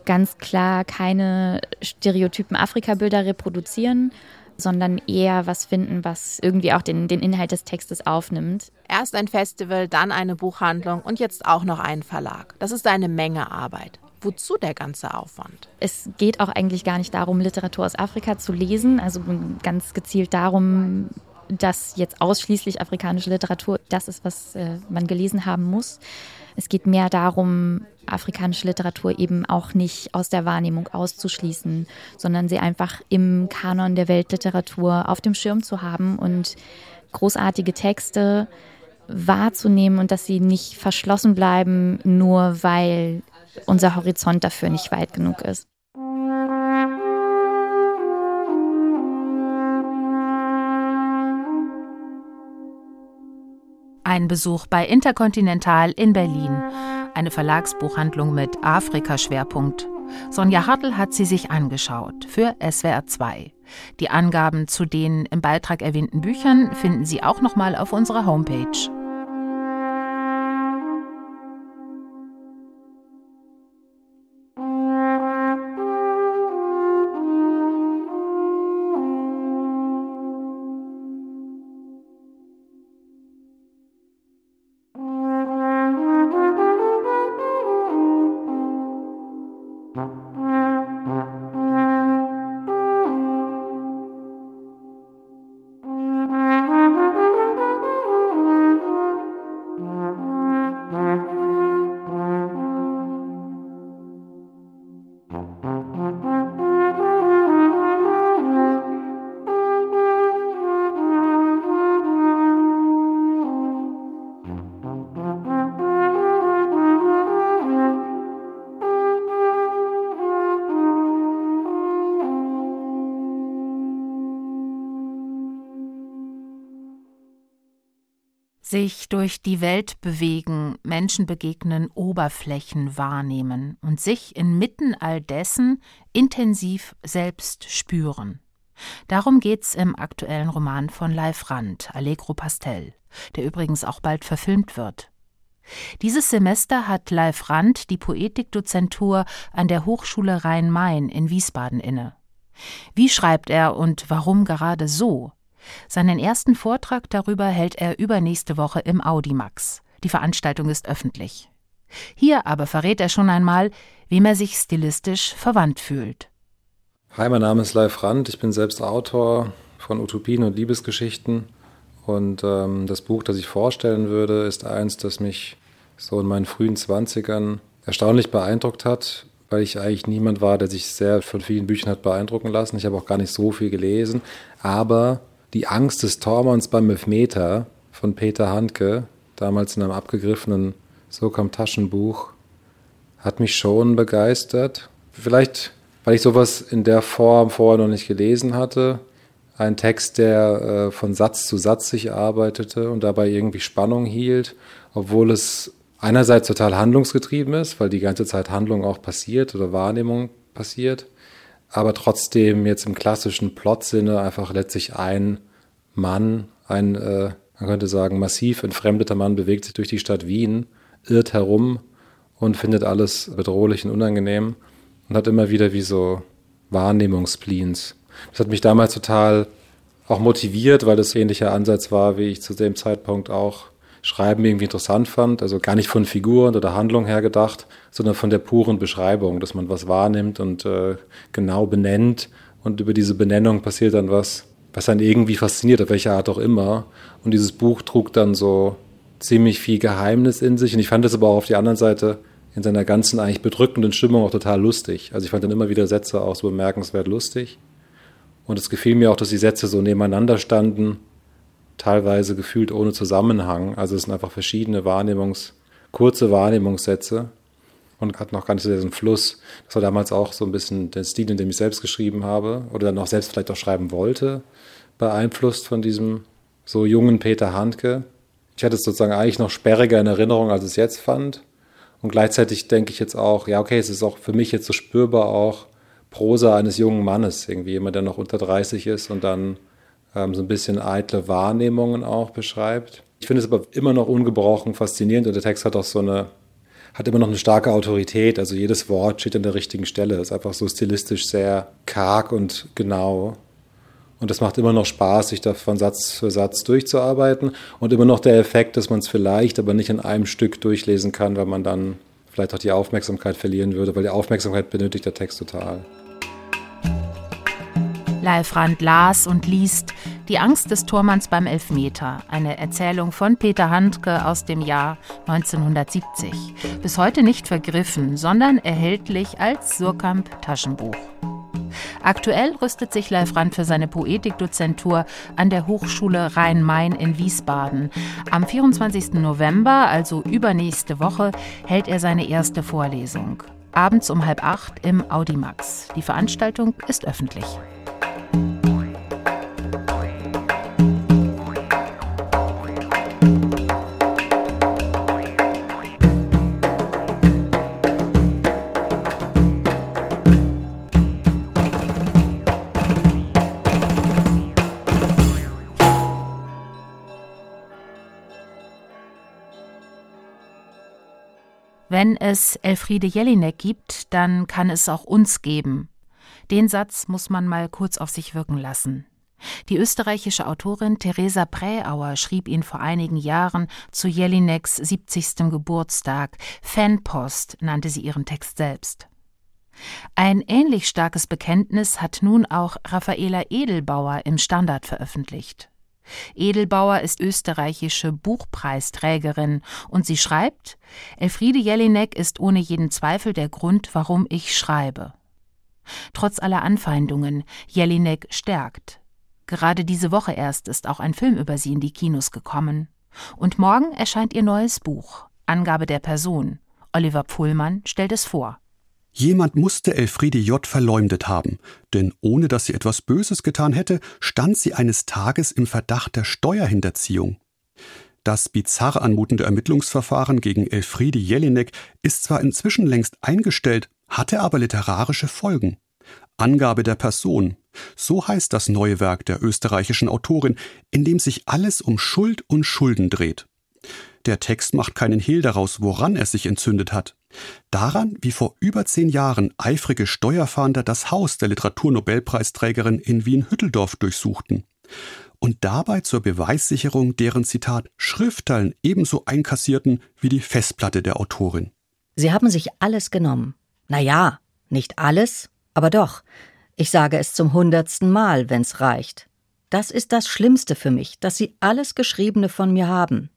ganz klar keine stereotypen Afrika-Bilder reproduzieren, sondern eher was finden, was irgendwie auch den, den Inhalt des Textes aufnimmt. Erst ein Festival, dann eine Buchhandlung und jetzt auch noch einen Verlag. Das ist eine Menge Arbeit. Wozu der ganze Aufwand? Es geht auch eigentlich gar nicht darum, Literatur aus Afrika zu lesen, also ganz gezielt darum, dass jetzt ausschließlich afrikanische Literatur das ist, was äh, man gelesen haben muss. Es geht mehr darum, afrikanische Literatur eben auch nicht aus der Wahrnehmung auszuschließen, sondern sie einfach im Kanon der Weltliteratur auf dem Schirm zu haben und großartige Texte wahrzunehmen und dass sie nicht verschlossen bleiben, nur weil unser Horizont dafür nicht weit genug ist. Ein Besuch bei Intercontinental in Berlin, eine Verlagsbuchhandlung mit Afrika-Schwerpunkt. Sonja Hartl hat sie sich angeschaut für SWR 2. Die Angaben zu den im Beitrag erwähnten Büchern finden Sie auch nochmal auf unserer Homepage. Sich durch die Welt bewegen, Menschen begegnen, Oberflächen wahrnehmen und sich inmitten all dessen intensiv selbst spüren. Darum geht's im aktuellen Roman von Leif Rand, Allegro Pastel, der übrigens auch bald verfilmt wird. Dieses Semester hat Leif Rand die Poetikdozentur an der Hochschule Rhein-Main in Wiesbaden inne. Wie schreibt er und warum gerade so? Seinen ersten Vortrag darüber hält er übernächste Woche im Audimax. Die Veranstaltung ist öffentlich. Hier aber verrät er schon einmal, wem er sich stilistisch verwandt fühlt. Hi, mein Name ist Leif Rand. Ich bin selbst Autor von Utopien und Liebesgeschichten. Und ähm, das Buch, das ich vorstellen würde, ist eins, das mich so in meinen frühen Zwanzigern erstaunlich beeindruckt hat, weil ich eigentlich niemand war, der sich sehr von vielen Büchern hat beeindrucken lassen. Ich habe auch gar nicht so viel gelesen. Aber die Angst des Tormanns beim Elfmeter von Peter Handke, damals in einem abgegriffenen Sokam-Taschenbuch, hat mich schon begeistert. Vielleicht, weil ich sowas in der Form vorher noch nicht gelesen hatte. Ein Text, der äh, von Satz zu Satz sich arbeitete und dabei irgendwie Spannung hielt, obwohl es einerseits total handlungsgetrieben ist, weil die ganze Zeit Handlung auch passiert oder Wahrnehmung passiert aber trotzdem jetzt im klassischen Plot-Sinne einfach letztlich ein Mann, ein, äh, man könnte sagen, massiv entfremdeter Mann bewegt sich durch die Stadt Wien, irrt herum und findet alles bedrohlich und unangenehm und hat immer wieder wie so Wahrnehmungspleens. Das hat mich damals total auch motiviert, weil das ähnlicher Ansatz war, wie ich zu dem Zeitpunkt auch Schreiben irgendwie interessant fand. Also gar nicht von Figuren oder Handlung her gedacht, sondern von der puren Beschreibung, dass man was wahrnimmt und äh, genau benennt. Und über diese Benennung passiert dann was, was dann irgendwie fasziniert, auf welche Art auch immer. Und dieses Buch trug dann so ziemlich viel Geheimnis in sich. Und ich fand es aber auch auf der anderen Seite in seiner ganzen eigentlich bedrückenden Stimmung auch total lustig. Also ich fand dann immer wieder Sätze auch so bemerkenswert lustig. Und es gefiel mir auch, dass die Sätze so nebeneinander standen teilweise gefühlt ohne Zusammenhang. Also es sind einfach verschiedene Wahrnehmungs, kurze Wahrnehmungssätze und hat noch gar nicht so diesen Fluss. Das war damals auch so ein bisschen der Stil, in dem ich selbst geschrieben habe oder dann auch selbst vielleicht auch schreiben wollte, beeinflusst von diesem so jungen Peter Handke. Ich hatte es sozusagen eigentlich noch sperriger in Erinnerung, als ich es jetzt fand. Und gleichzeitig denke ich jetzt auch, ja, okay, es ist auch für mich jetzt so spürbar auch Prosa eines jungen Mannes, irgendwie jemand, der noch unter 30 ist und dann ähm, so ein bisschen eitle Wahrnehmungen auch beschreibt. Ich finde es aber immer noch ungebrochen faszinierend und der Text hat auch so eine, hat immer noch eine starke Autorität. Also jedes Wort steht an der richtigen Stelle. Ist einfach so stilistisch sehr karg und genau. Und das macht immer noch Spaß, sich da von Satz für Satz durchzuarbeiten. Und immer noch der Effekt, dass man es vielleicht aber nicht in einem Stück durchlesen kann, weil man dann vielleicht auch die Aufmerksamkeit verlieren würde, weil die Aufmerksamkeit benötigt der Text total. Leifrand las und liest Die Angst des Tormanns beim Elfmeter, eine Erzählung von Peter Handke aus dem Jahr 1970. Bis heute nicht vergriffen, sondern erhältlich als Surkamp Taschenbuch. Aktuell rüstet sich Leif Rand für seine Poetikdozentur an der Hochschule Rhein-Main in Wiesbaden. Am 24. November, also übernächste Woche, hält er seine erste Vorlesung. Abends um halb acht im Audimax. Die Veranstaltung ist öffentlich. Wenn es Elfriede Jelinek gibt, dann kann es auch uns geben. Den Satz muss man mal kurz auf sich wirken lassen. Die österreichische Autorin Theresa Präauer schrieb ihn vor einigen Jahren zu Jelineks 70. Geburtstag. Fanpost nannte sie ihren Text selbst. Ein ähnlich starkes Bekenntnis hat nun auch Raffaela Edelbauer im Standard veröffentlicht. Edelbauer ist österreichische Buchpreisträgerin und sie schreibt, Elfriede Jelinek ist ohne jeden Zweifel der Grund, warum ich schreibe. Trotz aller Anfeindungen, Jelinek stärkt. Gerade diese Woche erst ist auch ein Film über sie in die Kinos gekommen. Und morgen erscheint ihr neues Buch, Angabe der Person. Oliver Pfullmann stellt es vor. Jemand musste Elfriede J. verleumdet haben, denn ohne dass sie etwas Böses getan hätte, stand sie eines Tages im Verdacht der Steuerhinterziehung. Das bizarr anmutende Ermittlungsverfahren gegen Elfriede Jelinek ist zwar inzwischen längst eingestellt, hatte aber literarische Folgen. Angabe der Person. So heißt das neue Werk der österreichischen Autorin, in dem sich alles um Schuld und Schulden dreht. Der Text macht keinen Hehl daraus, woran er sich entzündet hat. Daran, wie vor über zehn Jahren eifrige Steuerfahnder das Haus der Literaturnobelpreisträgerin in Wien-Hütteldorf durchsuchten und dabei zur Beweissicherung deren Zitat Schriftteilen ebenso einkassierten wie die Festplatte der Autorin. Sie haben sich alles genommen. Na ja, nicht alles, aber doch. Ich sage es zum hundertsten Mal, wenn's reicht. Das ist das Schlimmste für mich, dass Sie alles Geschriebene von mir haben.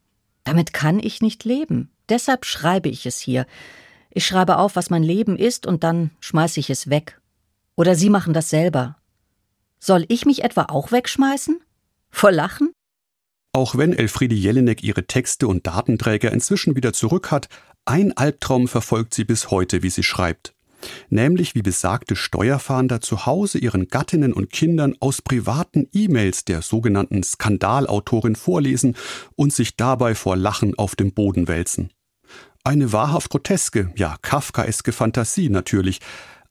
Damit kann ich nicht leben. Deshalb schreibe ich es hier. Ich schreibe auf, was mein Leben ist, und dann schmeiße ich es weg. Oder Sie machen das selber. Soll ich mich etwa auch wegschmeißen? Vor Lachen? Auch wenn Elfriede Jelinek ihre Texte und Datenträger inzwischen wieder zurück hat, ein Albtraum verfolgt sie bis heute, wie sie schreibt nämlich wie besagte Steuerfahnder zu Hause ihren Gattinnen und Kindern aus privaten E-Mails der sogenannten Skandalautorin vorlesen und sich dabei vor Lachen auf dem Boden wälzen. Eine wahrhaft groteske, ja kafkaeske Fantasie natürlich,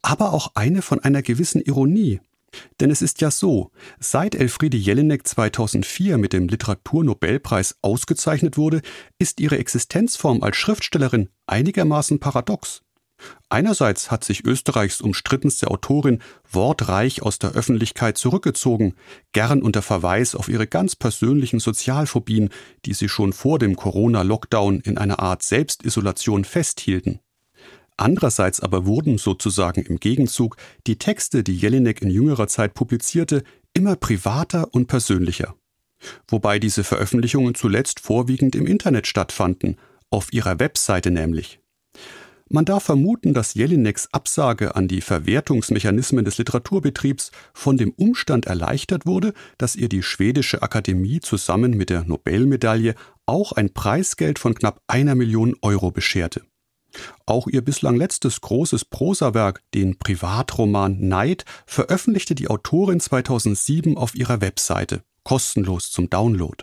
aber auch eine von einer gewissen Ironie. Denn es ist ja so, seit Elfriede Jelinek 2004 mit dem Literaturnobelpreis ausgezeichnet wurde, ist ihre Existenzform als Schriftstellerin einigermaßen paradox. Einerseits hat sich Österreichs umstrittenste Autorin wortreich aus der Öffentlichkeit zurückgezogen, gern unter Verweis auf ihre ganz persönlichen Sozialphobien, die sie schon vor dem Corona-Lockdown in einer Art Selbstisolation festhielten. Andererseits aber wurden sozusagen im Gegenzug die Texte, die Jelinek in jüngerer Zeit publizierte, immer privater und persönlicher. Wobei diese Veröffentlichungen zuletzt vorwiegend im Internet stattfanden, auf ihrer Webseite nämlich. Man darf vermuten, dass Jelineks Absage an die Verwertungsmechanismen des Literaturbetriebs von dem Umstand erleichtert wurde, dass ihr die schwedische Akademie zusammen mit der Nobelmedaille auch ein Preisgeld von knapp einer Million Euro bescherte. Auch ihr bislang letztes großes Prosawerk, den Privatroman Neid, veröffentlichte die Autorin 2007 auf ihrer Webseite, kostenlos zum Download.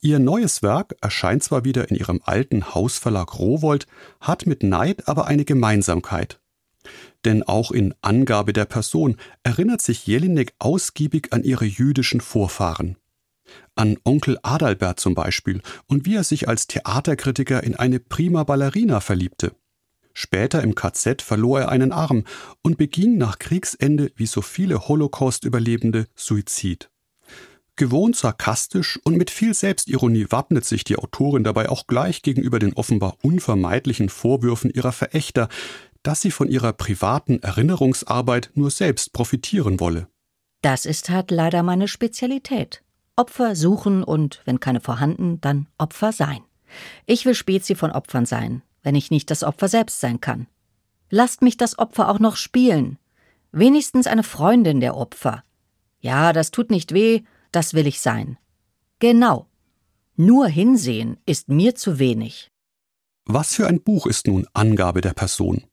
Ihr neues Werk erscheint zwar wieder in ihrem alten Hausverlag Rowold, hat mit Neid aber eine Gemeinsamkeit. Denn auch in Angabe der Person erinnert sich Jelinek ausgiebig an ihre jüdischen Vorfahren. An Onkel Adalbert zum Beispiel und wie er sich als Theaterkritiker in eine prima Ballerina verliebte. Später im KZ verlor er einen Arm und beging nach Kriegsende wie so viele Holocaust-Überlebende Suizid. Gewohnt sarkastisch und mit viel Selbstironie wappnet sich die Autorin dabei auch gleich gegenüber den offenbar unvermeidlichen Vorwürfen ihrer Verächter, dass sie von ihrer privaten Erinnerungsarbeit nur selbst profitieren wolle. Das ist halt leider meine Spezialität. Opfer suchen und, wenn keine vorhanden, dann Opfer sein. Ich will Spezi von Opfern sein, wenn ich nicht das Opfer selbst sein kann. Lasst mich das Opfer auch noch spielen. Wenigstens eine Freundin der Opfer. Ja, das tut nicht weh, das will ich sein. Genau. Nur hinsehen ist mir zu wenig. Was für ein Buch ist nun Angabe der Person?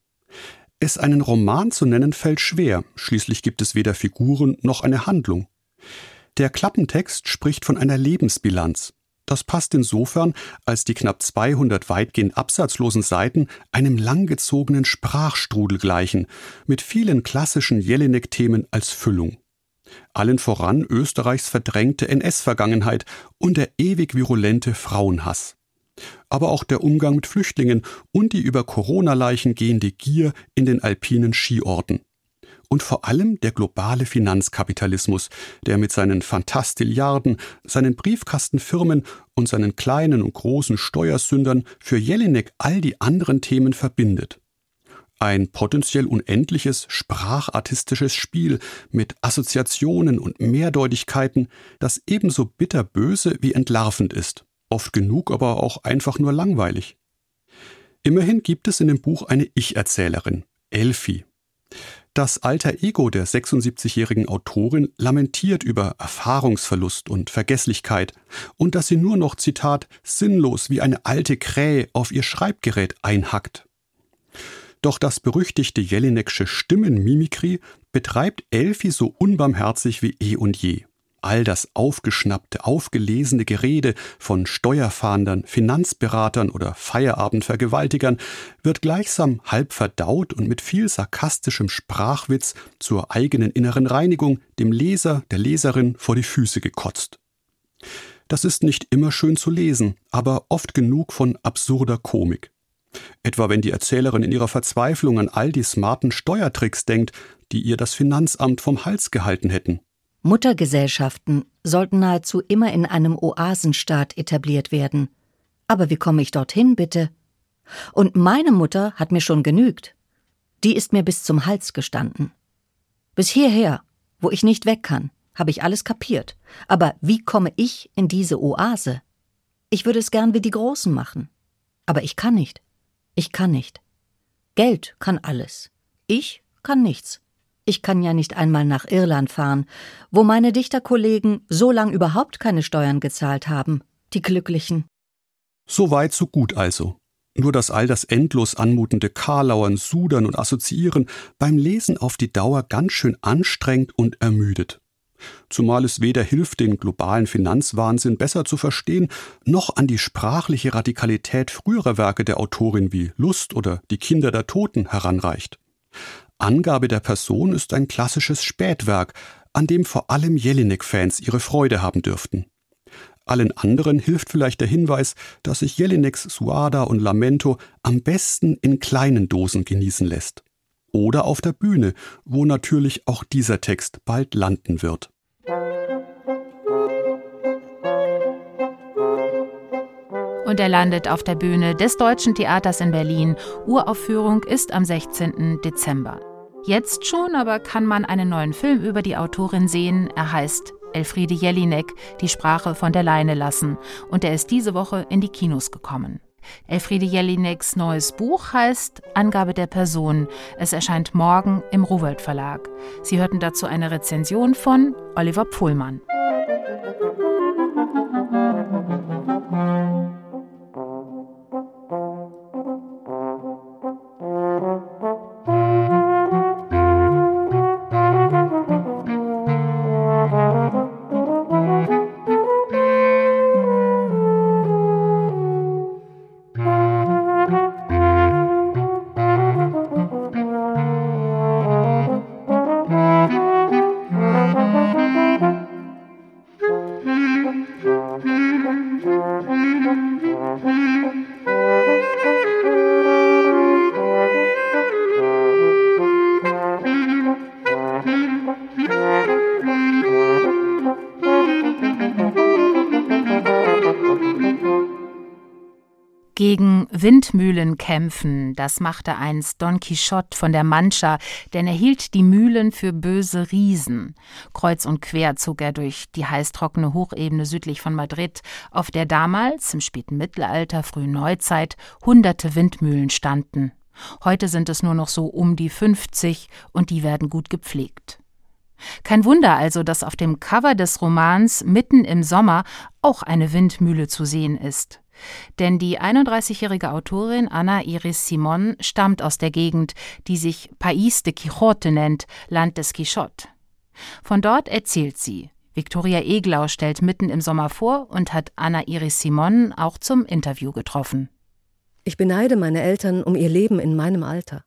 Es einen Roman zu nennen fällt schwer, schließlich gibt es weder Figuren noch eine Handlung. Der Klappentext spricht von einer Lebensbilanz. Das passt insofern, als die knapp 200 weitgehend absatzlosen Seiten einem langgezogenen Sprachstrudel gleichen, mit vielen klassischen Jelinek-Themen als Füllung. Allen voran Österreichs verdrängte NS-Vergangenheit und der ewig virulente Frauenhass. Aber auch der Umgang mit Flüchtlingen und die über Corona-Leichen gehende Gier in den alpinen Skiorten und vor allem der globale Finanzkapitalismus, der mit seinen Fantastilliarden, seinen Briefkastenfirmen und seinen kleinen und großen Steuersündern für Jelinek all die anderen Themen verbindet. Ein potenziell unendliches sprachartistisches Spiel mit Assoziationen und Mehrdeutigkeiten, das ebenso bitterböse wie entlarvend ist, oft genug aber auch einfach nur langweilig. Immerhin gibt es in dem Buch eine Ich-Erzählerin, Elfi. Das alter Ego der 76-jährigen Autorin lamentiert über Erfahrungsverlust und Vergesslichkeit und dass sie nur noch, Zitat, sinnlos wie eine alte Krähe auf ihr Schreibgerät einhackt. Doch das berüchtigte Jelinek'sche Stimmenmimikry betreibt Elfi so unbarmherzig wie eh und je all das aufgeschnappte, aufgelesene Gerede von Steuerfahndern, Finanzberatern oder Feierabendvergewaltigern wird gleichsam halb verdaut und mit viel sarkastischem Sprachwitz zur eigenen inneren Reinigung dem Leser, der Leserin vor die Füße gekotzt. Das ist nicht immer schön zu lesen, aber oft genug von absurder Komik. Etwa wenn die Erzählerin in ihrer Verzweiflung an all die smarten Steuertricks denkt, die ihr das Finanzamt vom Hals gehalten hätten. Muttergesellschaften sollten nahezu immer in einem Oasenstaat etabliert werden. Aber wie komme ich dorthin, bitte? Und meine Mutter hat mir schon genügt. Die ist mir bis zum Hals gestanden. Bis hierher, wo ich nicht weg kann, habe ich alles kapiert. Aber wie komme ich in diese Oase? Ich würde es gern wie die Großen machen. Aber ich kann nicht. Ich kann nicht. Geld kann alles. Ich kann nichts. Ich kann ja nicht einmal nach Irland fahren, wo meine Dichterkollegen so lang überhaupt keine Steuern gezahlt haben. Die Glücklichen. So weit, so gut also. Nur dass all das endlos anmutende Karlauern, Sudern und Assoziieren beim Lesen auf die Dauer ganz schön anstrengt und ermüdet. Zumal es weder hilft, den globalen Finanzwahnsinn besser zu verstehen, noch an die sprachliche Radikalität früherer Werke der Autorin wie Lust oder Die Kinder der Toten heranreicht. Angabe der Person ist ein klassisches Spätwerk, an dem vor allem Jelinek-Fans ihre Freude haben dürften. Allen anderen hilft vielleicht der Hinweis, dass sich Jelineks Suada und Lamento am besten in kleinen Dosen genießen lässt. Oder auf der Bühne, wo natürlich auch dieser Text bald landen wird. Und er landet auf der Bühne des Deutschen Theaters in Berlin. Uraufführung ist am 16. Dezember. Jetzt schon aber kann man einen neuen Film über die Autorin sehen. Er heißt Elfriede Jelinek, die Sprache von der Leine lassen. Und er ist diese Woche in die Kinos gekommen. Elfriede Jelineks neues Buch heißt Angabe der Person. Es erscheint morgen im Rowold Verlag. Sie hörten dazu eine Rezension von Oliver Pohlmann. Windmühlen kämpfen, das machte einst Don Quixote von der Mancha, denn er hielt die Mühlen für böse Riesen. Kreuz und quer zog er durch die heißtrockene Hochebene südlich von Madrid, auf der damals, im späten Mittelalter, frühen Neuzeit, hunderte Windmühlen standen. Heute sind es nur noch so um die 50 und die werden gut gepflegt. Kein Wunder also, dass auf dem Cover des Romans mitten im Sommer auch eine Windmühle zu sehen ist. Denn die 31-jährige Autorin Anna Iris Simon stammt aus der Gegend, die sich País de Quijote nennt, Land des Quichotte. Von dort erzählt sie. Viktoria Eglau stellt mitten im Sommer vor und hat Anna Iris Simon auch zum Interview getroffen. Ich beneide meine Eltern um ihr Leben in meinem Alter.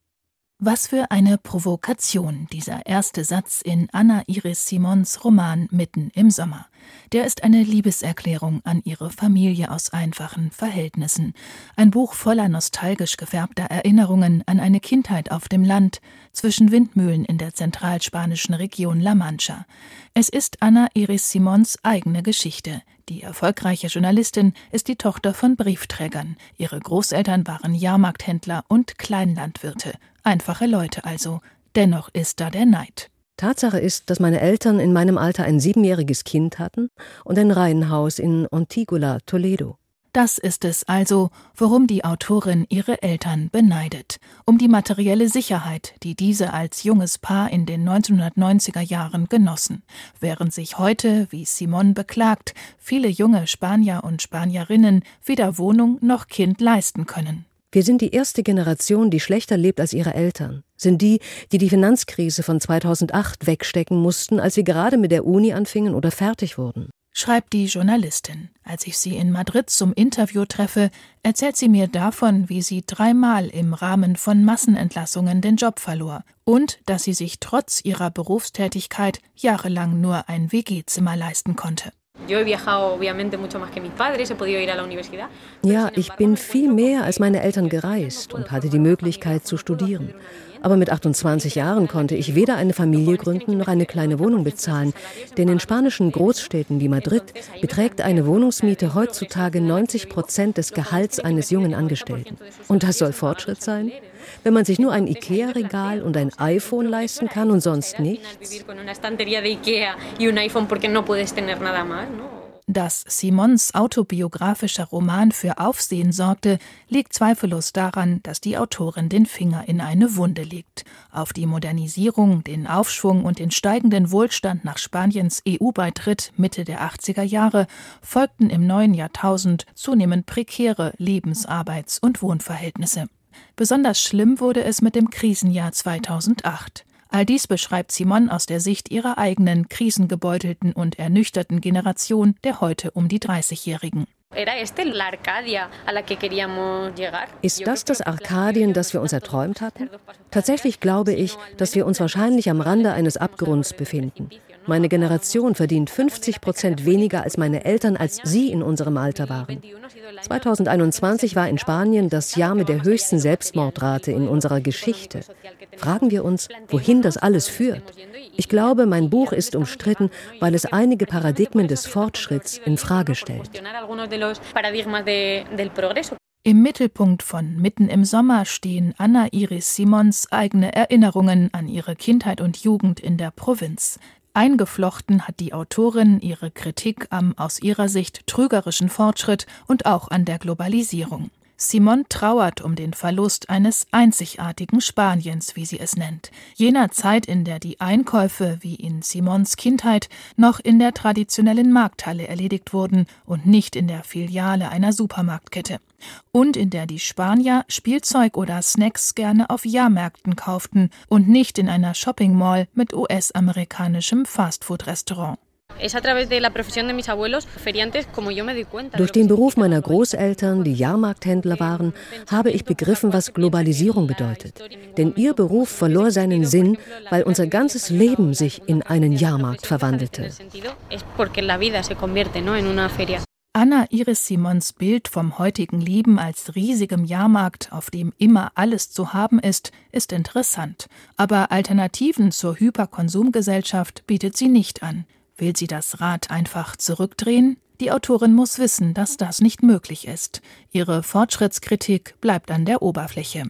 Was für eine Provokation, dieser erste Satz in Anna Iris Simons Roman Mitten im Sommer. Der ist eine Liebeserklärung an ihre Familie aus einfachen Verhältnissen. Ein Buch voller nostalgisch gefärbter Erinnerungen an eine Kindheit auf dem Land, zwischen Windmühlen in der zentralspanischen Region La Mancha. Es ist Anna Iris Simons eigene Geschichte. Die erfolgreiche Journalistin ist die Tochter von Briefträgern. Ihre Großeltern waren Jahrmarkthändler und Kleinlandwirte. Einfache Leute also. Dennoch ist da der Neid. Tatsache ist, dass meine Eltern in meinem Alter ein siebenjähriges Kind hatten und ein Reihenhaus in Antigua, Toledo. Das ist es also, worum die Autorin ihre Eltern beneidet, um die materielle Sicherheit, die diese als junges Paar in den 1990er Jahren genossen, während sich heute, wie Simon beklagt, viele junge Spanier und Spanierinnen weder Wohnung noch Kind leisten können. Wir sind die erste Generation, die schlechter lebt als ihre Eltern, sind die, die die Finanzkrise von 2008 wegstecken mussten, als sie gerade mit der Uni anfingen oder fertig wurden. Schreibt die Journalistin. Als ich sie in Madrid zum Interview treffe, erzählt sie mir davon, wie sie dreimal im Rahmen von Massenentlassungen den Job verlor und dass sie sich trotz ihrer Berufstätigkeit jahrelang nur ein WG-Zimmer leisten konnte. Ja, ich bin viel mehr als meine Eltern gereist und hatte die Möglichkeit zu studieren. Aber mit 28 Jahren konnte ich weder eine Familie gründen noch eine kleine Wohnung bezahlen. Denn in spanischen Großstädten wie Madrid beträgt eine Wohnungsmiete heutzutage 90 Prozent des Gehalts eines jungen Angestellten. Und das soll Fortschritt sein? Wenn man sich nur ein Ikea-Regal und ein iPhone leisten kann und sonst nichts? Dass Simons autobiografischer Roman für Aufsehen sorgte, liegt zweifellos daran, dass die Autorin den Finger in eine Wunde legt. Auf die Modernisierung, den Aufschwung und den steigenden Wohlstand nach Spaniens EU-Beitritt Mitte der 80er Jahre folgten im neuen Jahrtausend zunehmend prekäre Lebens-, Arbeits- und Wohnverhältnisse. Besonders schlimm wurde es mit dem Krisenjahr 2008. All dies beschreibt Simon aus der Sicht ihrer eigenen krisengebeutelten und ernüchterten Generation der heute um die 30-Jährigen. Ist das das Arkadien, das wir uns erträumt hatten? Tatsächlich glaube ich, dass wir uns wahrscheinlich am Rande eines Abgrunds befinden. Meine Generation verdient 50 Prozent weniger als meine Eltern, als sie in unserem Alter waren. 2021 war in Spanien das Jahr mit der höchsten Selbstmordrate in unserer Geschichte. Fragen wir uns, wohin das alles führt. Ich glaube, mein Buch ist umstritten, weil es einige Paradigmen des Fortschritts in Frage stellt. Im Mittelpunkt von Mitten im Sommer stehen Anna Iris Simons eigene Erinnerungen an ihre Kindheit und Jugend in der Provinz. Eingeflochten hat die Autorin ihre Kritik am aus ihrer Sicht trügerischen Fortschritt und auch an der Globalisierung. Simon trauert um den Verlust eines einzigartigen Spaniens, wie sie es nennt, jener Zeit, in der die Einkäufe, wie in Simons Kindheit, noch in der traditionellen Markthalle erledigt wurden und nicht in der Filiale einer Supermarktkette, und in der die Spanier Spielzeug oder Snacks gerne auf Jahrmärkten kauften und nicht in einer Shopping Mall mit US-amerikanischem Fastfood-Restaurant. Durch den Beruf meiner Großeltern, die Jahrmarkthändler waren, habe ich begriffen, was Globalisierung bedeutet. Denn ihr Beruf verlor seinen Sinn, weil unser ganzes Leben sich in einen Jahrmarkt verwandelte. Anna Iris Simons Bild vom heutigen Leben als riesigem Jahrmarkt, auf dem immer alles zu haben ist, ist interessant. Aber Alternativen zur Hyperkonsumgesellschaft bietet sie nicht an. Will sie das Rad einfach zurückdrehen? Die Autorin muss wissen, dass das nicht möglich ist. Ihre Fortschrittskritik bleibt an der Oberfläche.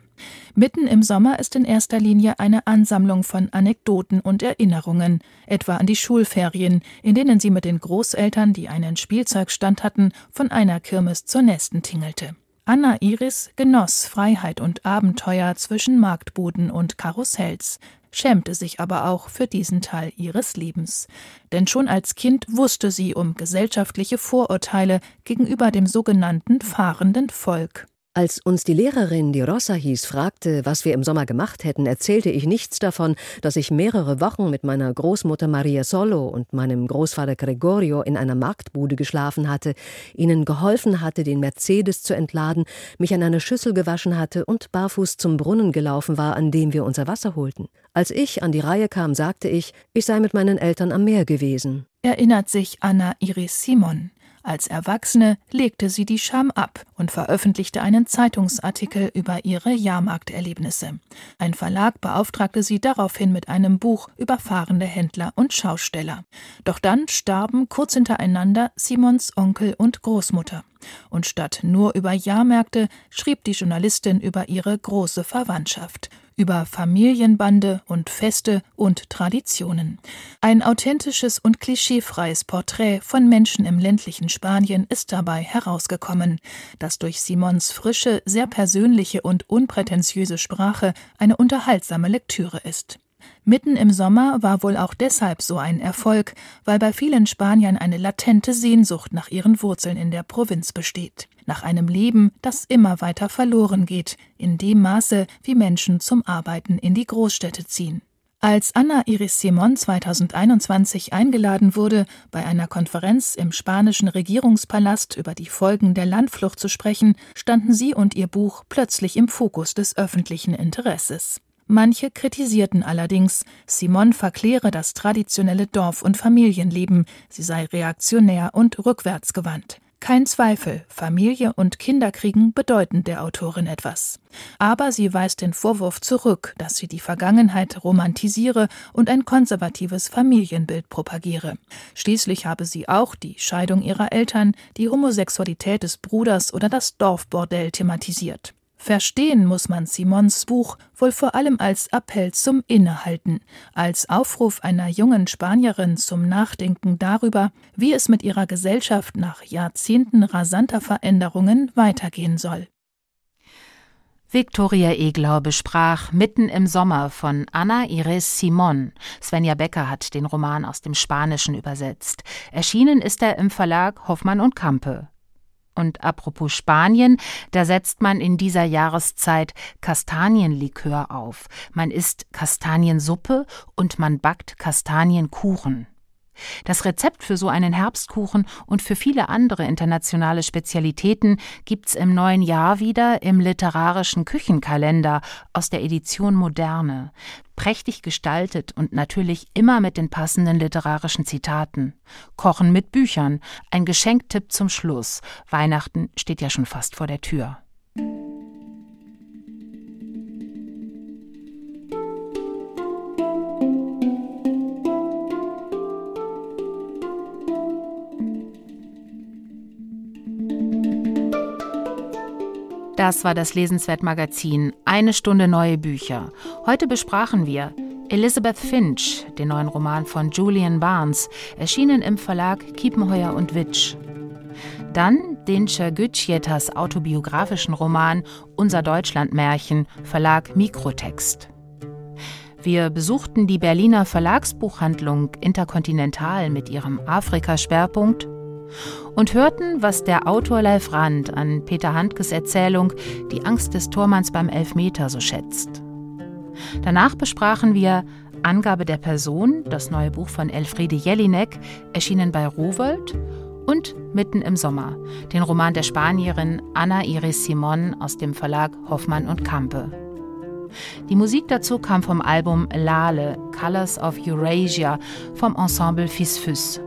Mitten im Sommer ist in erster Linie eine Ansammlung von Anekdoten und Erinnerungen, etwa an die Schulferien, in denen sie mit den Großeltern, die einen Spielzeugstand hatten, von einer Kirmes zur nächsten tingelte. Anna Iris genoss Freiheit und Abenteuer zwischen Marktbuden und Karussells schämte sich aber auch für diesen Teil ihres Lebens. Denn schon als Kind wusste sie um gesellschaftliche Vorurteile gegenüber dem sogenannten fahrenden Volk. Als uns die Lehrerin, die Rossa hieß, fragte, was wir im Sommer gemacht hätten, erzählte ich nichts davon, dass ich mehrere Wochen mit meiner Großmutter Maria Solo und meinem Großvater Gregorio in einer Marktbude geschlafen hatte, ihnen geholfen hatte, den Mercedes zu entladen, mich an einer Schüssel gewaschen hatte und barfuß zum Brunnen gelaufen war, an dem wir unser Wasser holten. Als ich an die Reihe kam, sagte ich, ich sei mit meinen Eltern am Meer gewesen. Erinnert sich Anna Iris Simon. Als Erwachsene legte sie die Scham ab und veröffentlichte einen Zeitungsartikel über ihre Jahrmarkterlebnisse. Ein Verlag beauftragte sie daraufhin mit einem Buch über fahrende Händler und Schausteller. Doch dann starben kurz hintereinander Simons Onkel und Großmutter. Und statt nur über Jahrmärkte schrieb die Journalistin über ihre große Verwandtschaft über Familienbande und Feste und Traditionen. Ein authentisches und klischeefreies Porträt von Menschen im ländlichen Spanien ist dabei herausgekommen, das durch Simons frische, sehr persönliche und unprätentiöse Sprache eine unterhaltsame Lektüre ist. Mitten im Sommer war wohl auch deshalb so ein Erfolg, weil bei vielen Spaniern eine latente Sehnsucht nach ihren Wurzeln in der Provinz besteht, nach einem Leben, das immer weiter verloren geht, in dem Maße, wie Menschen zum Arbeiten in die Großstädte ziehen. Als Anna Iris Simon 2021 eingeladen wurde, bei einer Konferenz im spanischen Regierungspalast über die Folgen der Landflucht zu sprechen, standen sie und ihr Buch plötzlich im Fokus des öffentlichen Interesses. Manche kritisierten allerdings, Simon verkläre das traditionelle Dorf- und Familienleben, sie sei reaktionär und rückwärtsgewandt. Kein Zweifel, Familie und Kinderkriegen bedeuten der Autorin etwas. Aber sie weist den Vorwurf zurück, dass sie die Vergangenheit romantisiere und ein konservatives Familienbild propagiere. Schließlich habe sie auch die Scheidung ihrer Eltern, die Homosexualität des Bruders oder das Dorfbordell thematisiert. Verstehen muss man Simons Buch wohl vor allem als Appell zum Innehalten, als Aufruf einer jungen Spanierin zum Nachdenken darüber, wie es mit ihrer Gesellschaft nach Jahrzehnten rasanter Veränderungen weitergehen soll. Viktoria Eglau besprach Mitten im Sommer von Anna Iris Simon. Svenja Becker hat den Roman aus dem Spanischen übersetzt. Erschienen ist er im Verlag Hoffmann und Campe. Und apropos Spanien, da setzt man in dieser Jahreszeit Kastanienlikör auf. Man isst Kastaniensuppe und man backt Kastanienkuchen. Das Rezept für so einen Herbstkuchen und für viele andere internationale Spezialitäten gibt's im neuen Jahr wieder im literarischen Küchenkalender aus der Edition Moderne. Prächtig gestaltet und natürlich immer mit den passenden literarischen Zitaten. Kochen mit Büchern, ein Geschenktipp zum Schluss. Weihnachten steht ja schon fast vor der Tür. Das war das Lesenswert-Magazin. Eine Stunde neue Bücher. Heute besprachen wir Elizabeth Finch, den neuen Roman von Julian Barnes, erschienen im Verlag Kiepenheuer und Witsch. Dann den Gütschietas autobiografischen Roman Unser Deutschlandmärchen, Verlag Mikrotext. Wir besuchten die Berliner Verlagsbuchhandlung Interkontinental mit ihrem Afrika-Schwerpunkt und hörten, was der Autor Leif Rand an Peter Handkes Erzählung Die Angst des Tormanns beim Elfmeter so schätzt. Danach besprachen wir Angabe der Person, das neue Buch von Elfriede Jelinek, erschienen bei Rowold, und Mitten im Sommer, den Roman der Spanierin Anna Iris Simon aus dem Verlag Hoffmann und Campe. Die Musik dazu kam vom Album Lale, Colors of Eurasia vom Ensemble Fis Fus.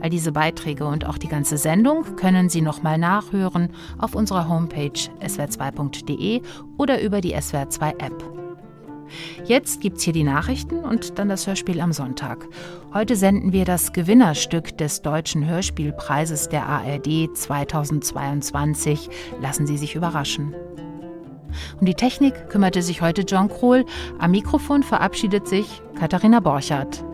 All diese Beiträge und auch die ganze Sendung können Sie nochmal nachhören auf unserer Homepage swr2.de oder über die SWR2 App. Jetzt gibt's hier die Nachrichten und dann das Hörspiel am Sonntag. Heute senden wir das Gewinnerstück des Deutschen Hörspielpreises der ARD 2022. Lassen Sie sich überraschen. Um die Technik kümmerte sich heute John Krohl. Am Mikrofon verabschiedet sich Katharina Borchardt.